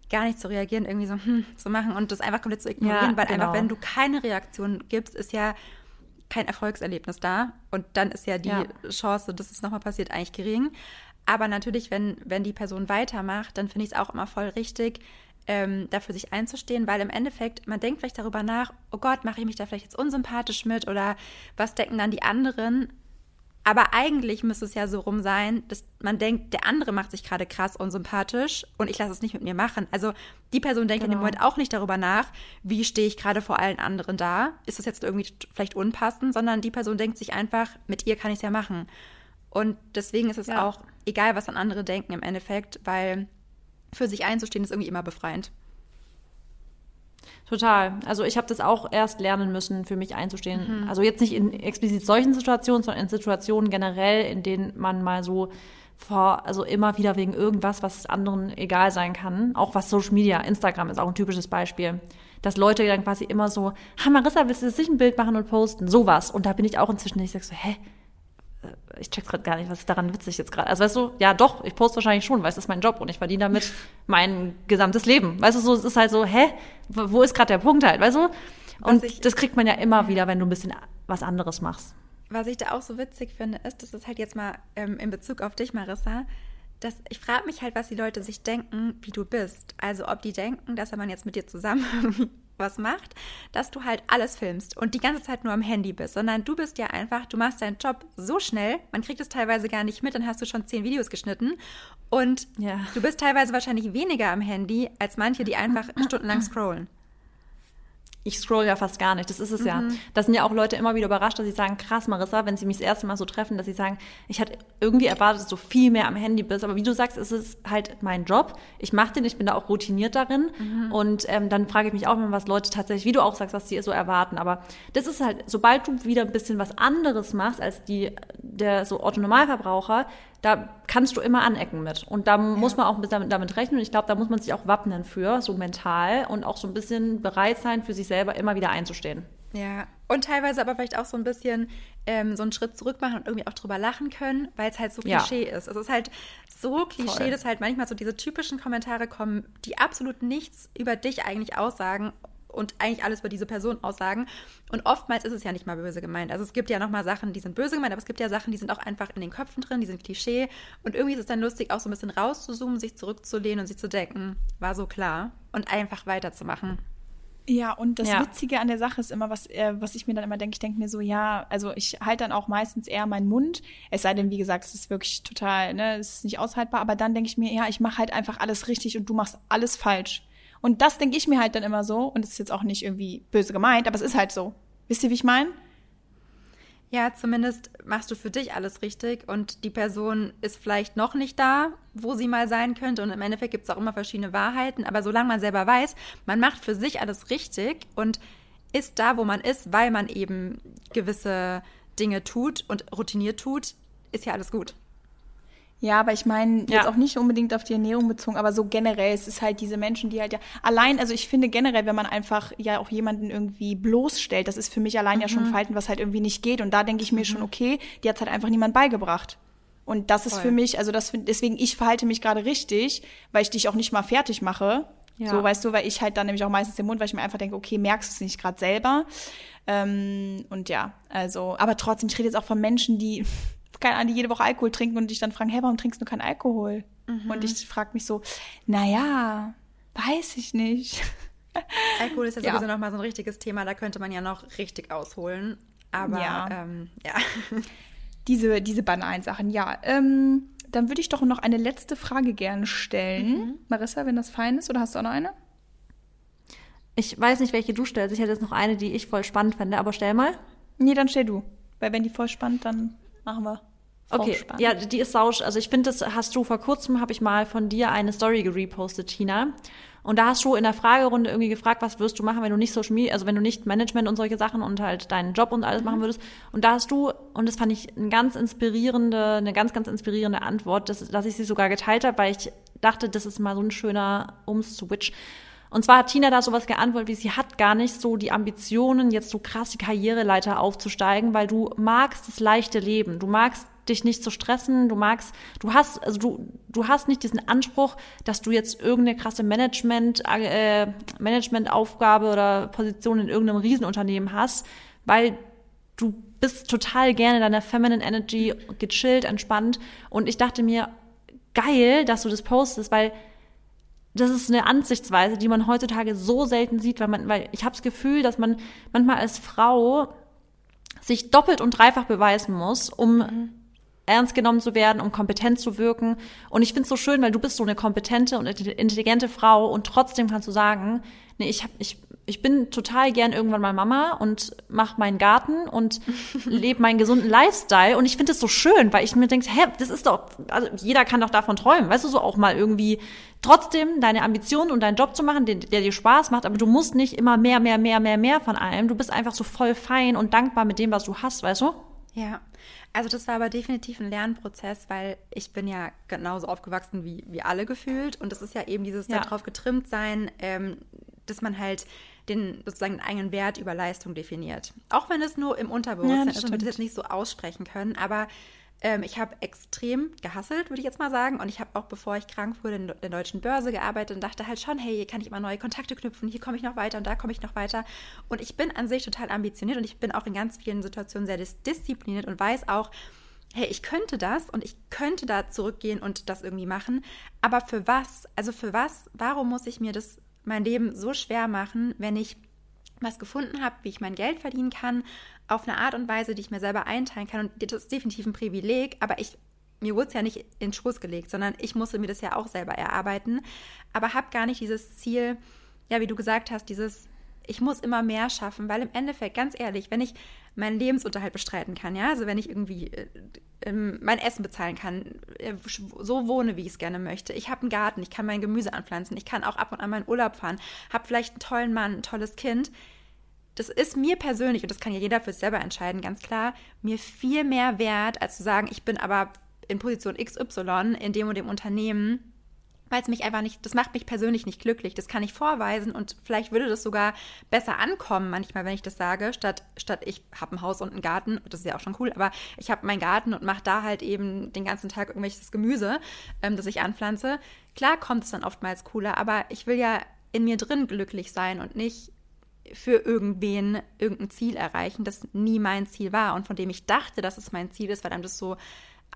gar nicht zu reagieren, irgendwie so hm, zu machen und das einfach komplett zu ignorieren, ja, weil genau. einfach, wenn du keine Reaktion gibst, ist ja kein Erfolgserlebnis da und dann ist ja die ja. Chance, dass es nochmal passiert, eigentlich gering. Aber natürlich, wenn, wenn die Person weitermacht, dann finde ich es auch immer voll richtig, ähm, dafür sich einzustehen, weil im Endeffekt, man denkt vielleicht darüber nach, oh Gott, mache ich mich da vielleicht jetzt unsympathisch mit oder was denken dann die anderen? Aber eigentlich müsste es ja so rum sein, dass man denkt, der andere macht sich gerade krass unsympathisch und ich lasse es nicht mit mir machen. Also die Person denkt genau. in dem genau. Moment auch nicht darüber nach, wie stehe ich gerade vor allen anderen da. Ist das jetzt irgendwie vielleicht unpassend, sondern die Person denkt sich einfach, mit ihr kann ich es ja machen. Und deswegen ist es ja. auch egal, was dann andere denken im Endeffekt, weil für sich einzustehen ist irgendwie immer befreiend. Total. Also ich habe das auch erst lernen müssen, für mich einzustehen. Mhm. Also jetzt nicht in explizit solchen Situationen, sondern in Situationen generell, in denen man mal so vor, also immer wieder wegen irgendwas, was anderen egal sein kann. Auch was Social Media, Instagram ist auch ein typisches Beispiel. Dass Leute dann quasi immer so, ha Marissa, willst du jetzt nicht ein Bild machen und posten? Sowas. Und da bin ich auch inzwischen, ich sag so, hä? Äh, ich check's gerade gar nicht, was ist daran witzig jetzt gerade. Also weißt du, ja doch, ich poste wahrscheinlich schon, weil es ist mein Job und ich verdiene damit mein gesamtes Leben. Weißt du, so es ist halt so, hä, wo ist gerade der Punkt halt, weißt du? Und ich, das kriegt man ja immer wieder, wenn du ein bisschen was anderes machst. Was ich da auch so witzig finde, ist, das ist halt jetzt mal ähm, in Bezug auf dich, Marissa, dass ich frage mich halt, was die Leute sich denken, wie du bist. Also ob die denken, dass wenn man jetzt mit dir zusammen was macht, dass du halt alles filmst und die ganze Zeit nur am Handy bist, sondern du bist ja einfach, du machst deinen Job so schnell, man kriegt es teilweise gar nicht mit, dann hast du schon zehn Videos geschnitten und ja. du bist teilweise wahrscheinlich weniger am Handy als manche, die einfach stundenlang scrollen ich scroll ja fast gar nicht. Das ist es mhm. ja. Da sind ja auch Leute immer wieder überrascht, dass sie sagen, krass, Marissa, wenn sie mich das erste Mal so treffen, dass sie sagen, ich hatte irgendwie erwartet, dass du viel mehr am Handy bist. Aber wie du sagst, ist es halt mein Job. Ich mache den, ich bin da auch routiniert darin. Mhm. Und ähm, dann frage ich mich auch immer, was Leute tatsächlich, wie du auch sagst, was die so erwarten. Aber das ist halt, sobald du wieder ein bisschen was anderes machst als die, der so Otto Normalverbraucher, da kannst du immer anecken mit. Und da ja. muss man auch damit, damit rechnen. Und ich glaube, da muss man sich auch wappnen für, so mental und auch so ein bisschen bereit sein, für sich selber immer wieder einzustehen. Ja, und teilweise aber vielleicht auch so ein bisschen ähm, so einen Schritt zurück machen und irgendwie auch drüber lachen können, weil es halt so Klischee ja. ist. Es ist halt so Klischee, Voll. dass halt manchmal so diese typischen Kommentare kommen, die absolut nichts über dich eigentlich aussagen und eigentlich alles über diese Person aussagen. Und oftmals ist es ja nicht mal böse gemeint. Also es gibt ja nochmal Sachen, die sind böse gemeint, aber es gibt ja Sachen, die sind auch einfach in den Köpfen drin, die sind Klischee. Und irgendwie ist es dann lustig, auch so ein bisschen rauszuzoomen, sich zurückzulehnen und sich zu denken, war so klar. Und einfach weiterzumachen. Ja, und das ja. Witzige an der Sache ist immer, was, äh, was ich mir dann immer denke, ich denke mir so, ja, also ich halte dann auch meistens eher meinen Mund, es sei denn, wie gesagt, es ist wirklich total, ne, es ist nicht aushaltbar, aber dann denke ich mir, ja, ich mache halt einfach alles richtig und du machst alles falsch. Und das denke ich mir halt dann immer so. Und es ist jetzt auch nicht irgendwie böse gemeint, aber es ist halt so. Wisst ihr, wie ich meine? Ja, zumindest machst du für dich alles richtig und die Person ist vielleicht noch nicht da, wo sie mal sein könnte. Und im Endeffekt gibt es auch immer verschiedene Wahrheiten. Aber solange man selber weiß, man macht für sich alles richtig und ist da, wo man ist, weil man eben gewisse Dinge tut und routiniert tut, ist ja alles gut. Ja, aber ich meine jetzt ja. auch nicht unbedingt auf die Ernährung bezogen, aber so generell, es ist halt diese Menschen, die halt ja allein, also ich finde generell, wenn man einfach ja auch jemanden irgendwie bloßstellt, das ist für mich allein mhm. ja schon ein mhm. Verhalten, was halt irgendwie nicht geht. Und da denke ich mir mhm. schon, okay, die hat halt einfach niemand beigebracht. Und das ist Voll. für mich, also das deswegen ich verhalte mich gerade richtig, weil ich dich auch nicht mal fertig mache. Ja. So, weißt du, weil ich halt dann nämlich auch meistens den Mund, weil ich mir einfach denke, okay, merkst du es nicht gerade selber? Ähm, und ja, also, aber trotzdem, ich rede jetzt auch von Menschen, die keine Ahnung, die jede Woche Alkohol trinken und dich dann fragen, hey, warum trinkst du keinen Alkohol? Mhm. Und ich frage mich so, naja, weiß ich nicht. Alkohol ist ja, ja. sowieso nochmal so ein richtiges Thema, da könnte man ja noch richtig ausholen. Aber ja. Ähm, ja. Diese, diese banalen Sachen, ja. Ähm, dann würde ich doch noch eine letzte Frage gerne stellen. Mhm. Marissa, wenn das fein ist, oder hast du auch noch eine? Ich weiß nicht, welche du stellst. Ich hätte jetzt noch eine, die ich voll spannend fände, aber stell mal. Nee, dann stell du. Weil wenn die voll spannend, dann machen wir. Okay, spannend. ja, die ist sausch. Also ich finde, das hast du vor kurzem, habe ich mal von dir eine Story gerepostet, Tina. Und da hast du in der Fragerunde irgendwie gefragt, was wirst du machen, wenn du nicht Social Media, also wenn du nicht Management und solche Sachen und halt deinen Job und alles mhm. machen würdest. Und da hast du, und das fand ich eine ganz inspirierende, eine ganz, ganz inspirierende Antwort, dass, dass ich sie sogar geteilt habe, weil ich dachte, das ist mal so ein schöner Umswitch. Und zwar hat Tina da sowas geantwortet, wie sie hat gar nicht so die Ambitionen, jetzt so krass die Karriereleiter aufzusteigen, weil du magst das leichte Leben. Du magst dich nicht zu stressen, du magst, du hast, also du, du hast nicht diesen Anspruch, dass du jetzt irgendeine krasse Management, äh, Managementaufgabe oder Position in irgendeinem Riesenunternehmen hast, weil du bist total gerne deiner Feminine Energy gechillt, entspannt. Und ich dachte mir, geil, dass du das postest, weil das ist eine Ansichtsweise, die man heutzutage so selten sieht, weil man, weil ich habe das Gefühl, dass man manchmal als Frau sich doppelt und dreifach beweisen muss, um mhm. ernst genommen zu werden, um kompetent zu wirken. Und ich finde es so schön, weil du bist so eine kompetente und intelligente Frau und trotzdem kannst du sagen, nee, ich hab, ich, ich bin total gern irgendwann mal Mama und mache meinen Garten und lebe meinen gesunden Lifestyle. Und ich finde es so schön, weil ich mir denke, hä, das ist doch, also jeder kann doch davon träumen. Weißt du, so auch mal irgendwie trotzdem deine Ambitionen und deinen Job zu machen, der, der dir Spaß macht, aber du musst nicht immer mehr, mehr, mehr, mehr, mehr von allem. Du bist einfach so voll fein und dankbar mit dem, was du hast, weißt du? Ja. Also das war aber definitiv ein Lernprozess, weil ich bin ja genauso aufgewachsen wie, wie alle gefühlt. Und es ist ja eben dieses ja. darauf getrimmt sein, ähm, dass man halt den sozusagen den eigenen Wert über Leistung definiert. Auch wenn es nur im Unterbewusstsein ja, ist und wir das jetzt nicht so aussprechen können, aber ähm, ich habe extrem gehasselt, würde ich jetzt mal sagen. Und ich habe auch, bevor ich krank wurde, in der deutschen Börse gearbeitet und dachte halt schon, hey, hier kann ich immer neue Kontakte knüpfen, hier komme ich noch weiter und da komme ich noch weiter. Und ich bin an sich total ambitioniert und ich bin auch in ganz vielen Situationen sehr dis diszipliniert und weiß auch, hey, ich könnte das und ich könnte da zurückgehen und das irgendwie machen. Aber für was? Also für was? Warum muss ich mir das mein Leben so schwer machen, wenn ich was gefunden habe, wie ich mein Geld verdienen kann, auf eine Art und Weise, die ich mir selber einteilen kann. Und das ist definitiv ein Privileg, aber ich, mir wurde es ja nicht in Schoß gelegt, sondern ich musste mir das ja auch selber erarbeiten. Aber habe gar nicht dieses Ziel, ja, wie du gesagt hast, dieses, ich muss immer mehr schaffen, weil im Endeffekt, ganz ehrlich, wenn ich meinen Lebensunterhalt bestreiten kann, ja, also wenn ich irgendwie äh, ähm, mein Essen bezahlen kann, äh, so wohne, wie ich es gerne möchte. Ich habe einen Garten, ich kann mein Gemüse anpflanzen, ich kann auch ab und an meinen Urlaub fahren, habe vielleicht einen tollen Mann, ein tolles Kind. Das ist mir persönlich, und das kann ja jeder für sich selber entscheiden, ganz klar, mir viel mehr wert, als zu sagen, ich bin aber in Position XY in dem und dem Unternehmen weil es mich einfach nicht, das macht mich persönlich nicht glücklich. Das kann ich vorweisen und vielleicht würde das sogar besser ankommen manchmal, wenn ich das sage, statt, statt ich habe ein Haus und einen Garten, das ist ja auch schon cool, aber ich habe meinen Garten und mache da halt eben den ganzen Tag irgendwelches Gemüse, ähm, das ich anpflanze. Klar kommt es dann oftmals cooler, aber ich will ja in mir drin glücklich sein und nicht für irgendwen irgendein Ziel erreichen, das nie mein Ziel war und von dem ich dachte, dass es mein Ziel ist, weil einem das so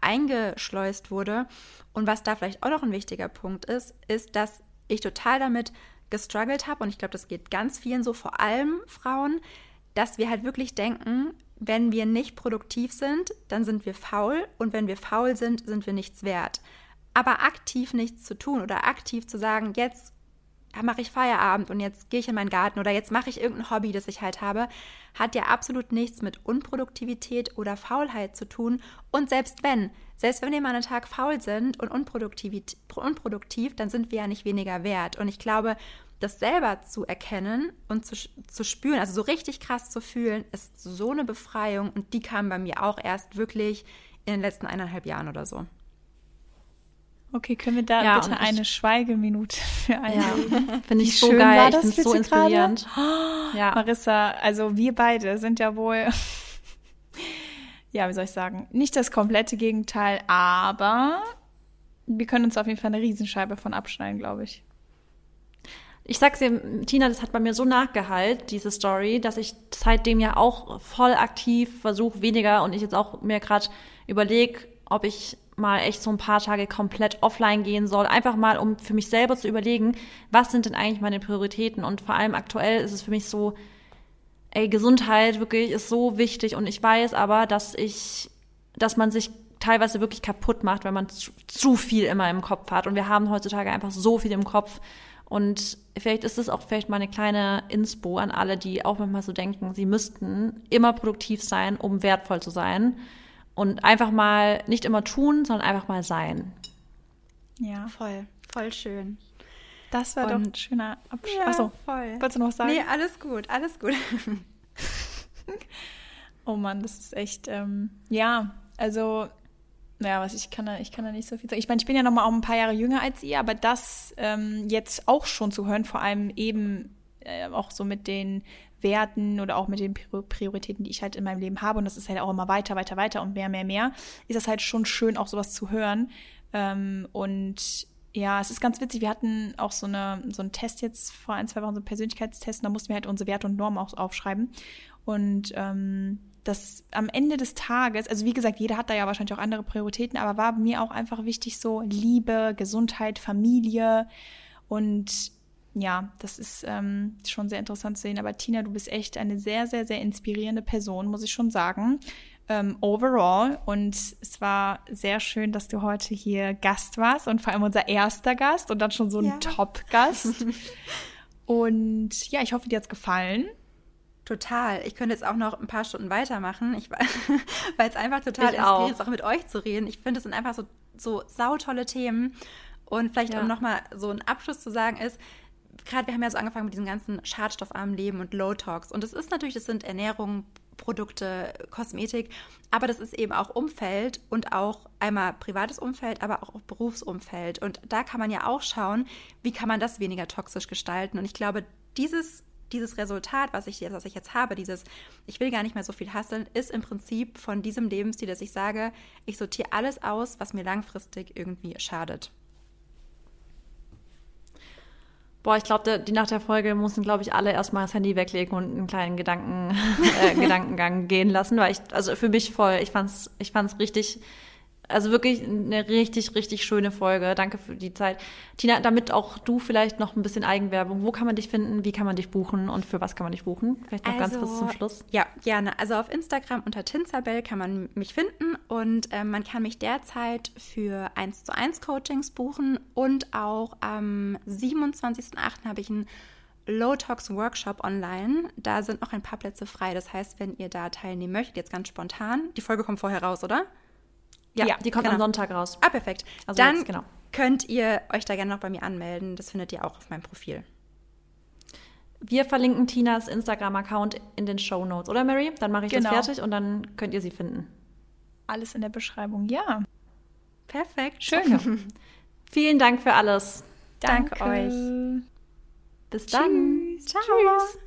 eingeschleust wurde. Und was da vielleicht auch noch ein wichtiger Punkt ist, ist, dass ich total damit gestruggelt habe und ich glaube, das geht ganz vielen so, vor allem Frauen, dass wir halt wirklich denken, wenn wir nicht produktiv sind, dann sind wir faul und wenn wir faul sind, sind wir nichts wert. Aber aktiv nichts zu tun oder aktiv zu sagen, jetzt mache ich Feierabend und jetzt gehe ich in meinen Garten oder jetzt mache ich irgendein Hobby, das ich halt habe, hat ja absolut nichts mit Unproduktivität oder Faulheit zu tun. Und selbst wenn, selbst wenn wir mal einen Tag faul sind und unproduktiv, dann sind wir ja nicht weniger wert. Und ich glaube, das selber zu erkennen und zu, zu spüren, also so richtig krass zu fühlen, ist so eine Befreiung und die kam bei mir auch erst wirklich in den letzten eineinhalb Jahren oder so. Okay, können wir da ja, bitte eine Schweigeminute für einlegen? Ja, finde ich so schön geil, ich finde so inspirierend. Oh, ja. Marissa, also wir beide sind ja wohl, ja, wie soll ich sagen, nicht das komplette Gegenteil, aber wir können uns auf jeden Fall eine Riesenscheibe von abschneiden, glaube ich. Ich sag's dir, Tina, das hat bei mir so nachgehalt, diese Story, dass ich seitdem ja auch voll aktiv versuche, weniger und ich jetzt auch mir gerade überlege, ob ich mal echt so ein paar Tage komplett offline gehen soll. Einfach mal, um für mich selber zu überlegen, was sind denn eigentlich meine Prioritäten? Und vor allem aktuell ist es für mich so, ey, Gesundheit wirklich ist so wichtig. Und ich weiß aber, dass ich, dass man sich teilweise wirklich kaputt macht, wenn man zu, zu viel immer im Kopf hat. Und wir haben heutzutage einfach so viel im Kopf. Und vielleicht ist es auch vielleicht mal eine kleine Inspo an alle, die auch manchmal so denken, sie müssten immer produktiv sein, um wertvoll zu sein. Und einfach mal nicht immer tun, sondern einfach mal sein. Ja, voll, voll schön. Das war Und, doch ein schöner Abschluss. Ja, Achso, voll. Wolltest du noch was sagen? Nee, alles gut, alles gut. oh Mann, das ist echt, ähm, ja, also, naja, was ich kann da, ich kann da nicht so viel sagen. Ich meine, ich bin ja noch mal auch ein paar Jahre jünger als ihr, aber das ähm, jetzt auch schon zu hören, vor allem eben äh, auch so mit den Werten oder auch mit den Prioritäten, die ich halt in meinem Leben habe, und das ist halt auch immer weiter, weiter, weiter und mehr, mehr, mehr, ist das halt schon schön, auch sowas zu hören. Ähm, und ja, es ist ganz witzig. Wir hatten auch so, eine, so einen Test jetzt vor ein, zwei Wochen, so einen Persönlichkeitstest, und da mussten wir halt unsere Werte und Normen auch aufschreiben. Und ähm, das am Ende des Tages, also wie gesagt, jeder hat da ja wahrscheinlich auch andere Prioritäten, aber war mir auch einfach wichtig, so Liebe, Gesundheit, Familie und ja, das ist ähm, schon sehr interessant zu sehen. Aber Tina, du bist echt eine sehr, sehr, sehr inspirierende Person, muss ich schon sagen. Ähm, overall. Und es war sehr schön, dass du heute hier Gast warst und vor allem unser erster Gast und dann schon so ein ja. Top-Gast. Und ja, ich hoffe, dir hat es gefallen. Total. Ich könnte jetzt auch noch ein paar Stunden weitermachen, weil es einfach total inspiriert ist, auch mit euch zu reden. Ich finde, es sind einfach so, so sautolle Themen. Und vielleicht, ja. um nochmal so einen Abschluss zu sagen, ist, gerade wir haben ja so angefangen mit diesem ganzen schadstoffarmen Leben und Low Talks. Und es ist natürlich, das sind Ernährung, Produkte, Kosmetik, aber das ist eben auch Umfeld und auch einmal privates Umfeld, aber auch Berufsumfeld. Und da kann man ja auch schauen, wie kann man das weniger toxisch gestalten. Und ich glaube, dieses dieses Resultat, was ich, was ich jetzt habe, dieses, ich will gar nicht mehr so viel hasseln, ist im Prinzip von diesem Lebensstil, dass ich sage, ich sortiere alles aus, was mir langfristig irgendwie schadet. Boah, ich glaube, die nach der Folge mussten, glaube ich, alle erstmal das Handy weglegen und einen kleinen Gedanken, äh, Gedankengang gehen lassen, weil ich, also für mich voll, ich fand's, ich fand's richtig also wirklich eine richtig, richtig schöne Folge. Danke für die Zeit. Tina, damit auch du vielleicht noch ein bisschen Eigenwerbung. Wo kann man dich finden? Wie kann man dich buchen? Und für was kann man dich buchen? Vielleicht noch also, ganz kurz zum Schluss. Ja, gerne. Also auf Instagram unter Tinsabel kann man mich finden und äh, man kann mich derzeit für 1 zu 1 Coachings buchen und auch am 27.08. habe ich einen Low Talks Workshop online. Da sind noch ein paar Plätze frei. Das heißt, wenn ihr da teilnehmen möchtet, jetzt ganz spontan, die Folge kommt vorher raus, oder? Ja, ja die kommt genau. am Sonntag raus. Ah, perfekt. Also Dann jetzt, genau. könnt ihr euch da gerne noch bei mir anmelden. Das findet ihr auch auf meinem Profil. Wir verlinken Tinas Instagram-Account in den Show Notes, oder Mary? Dann mache ich genau. das fertig und dann könnt ihr sie finden. Alles in der Beschreibung, ja. Perfekt. Schön. Okay. Vielen Dank für alles. Danke, Danke euch. Bis dann. Tschüss. Ciao. Tschüss.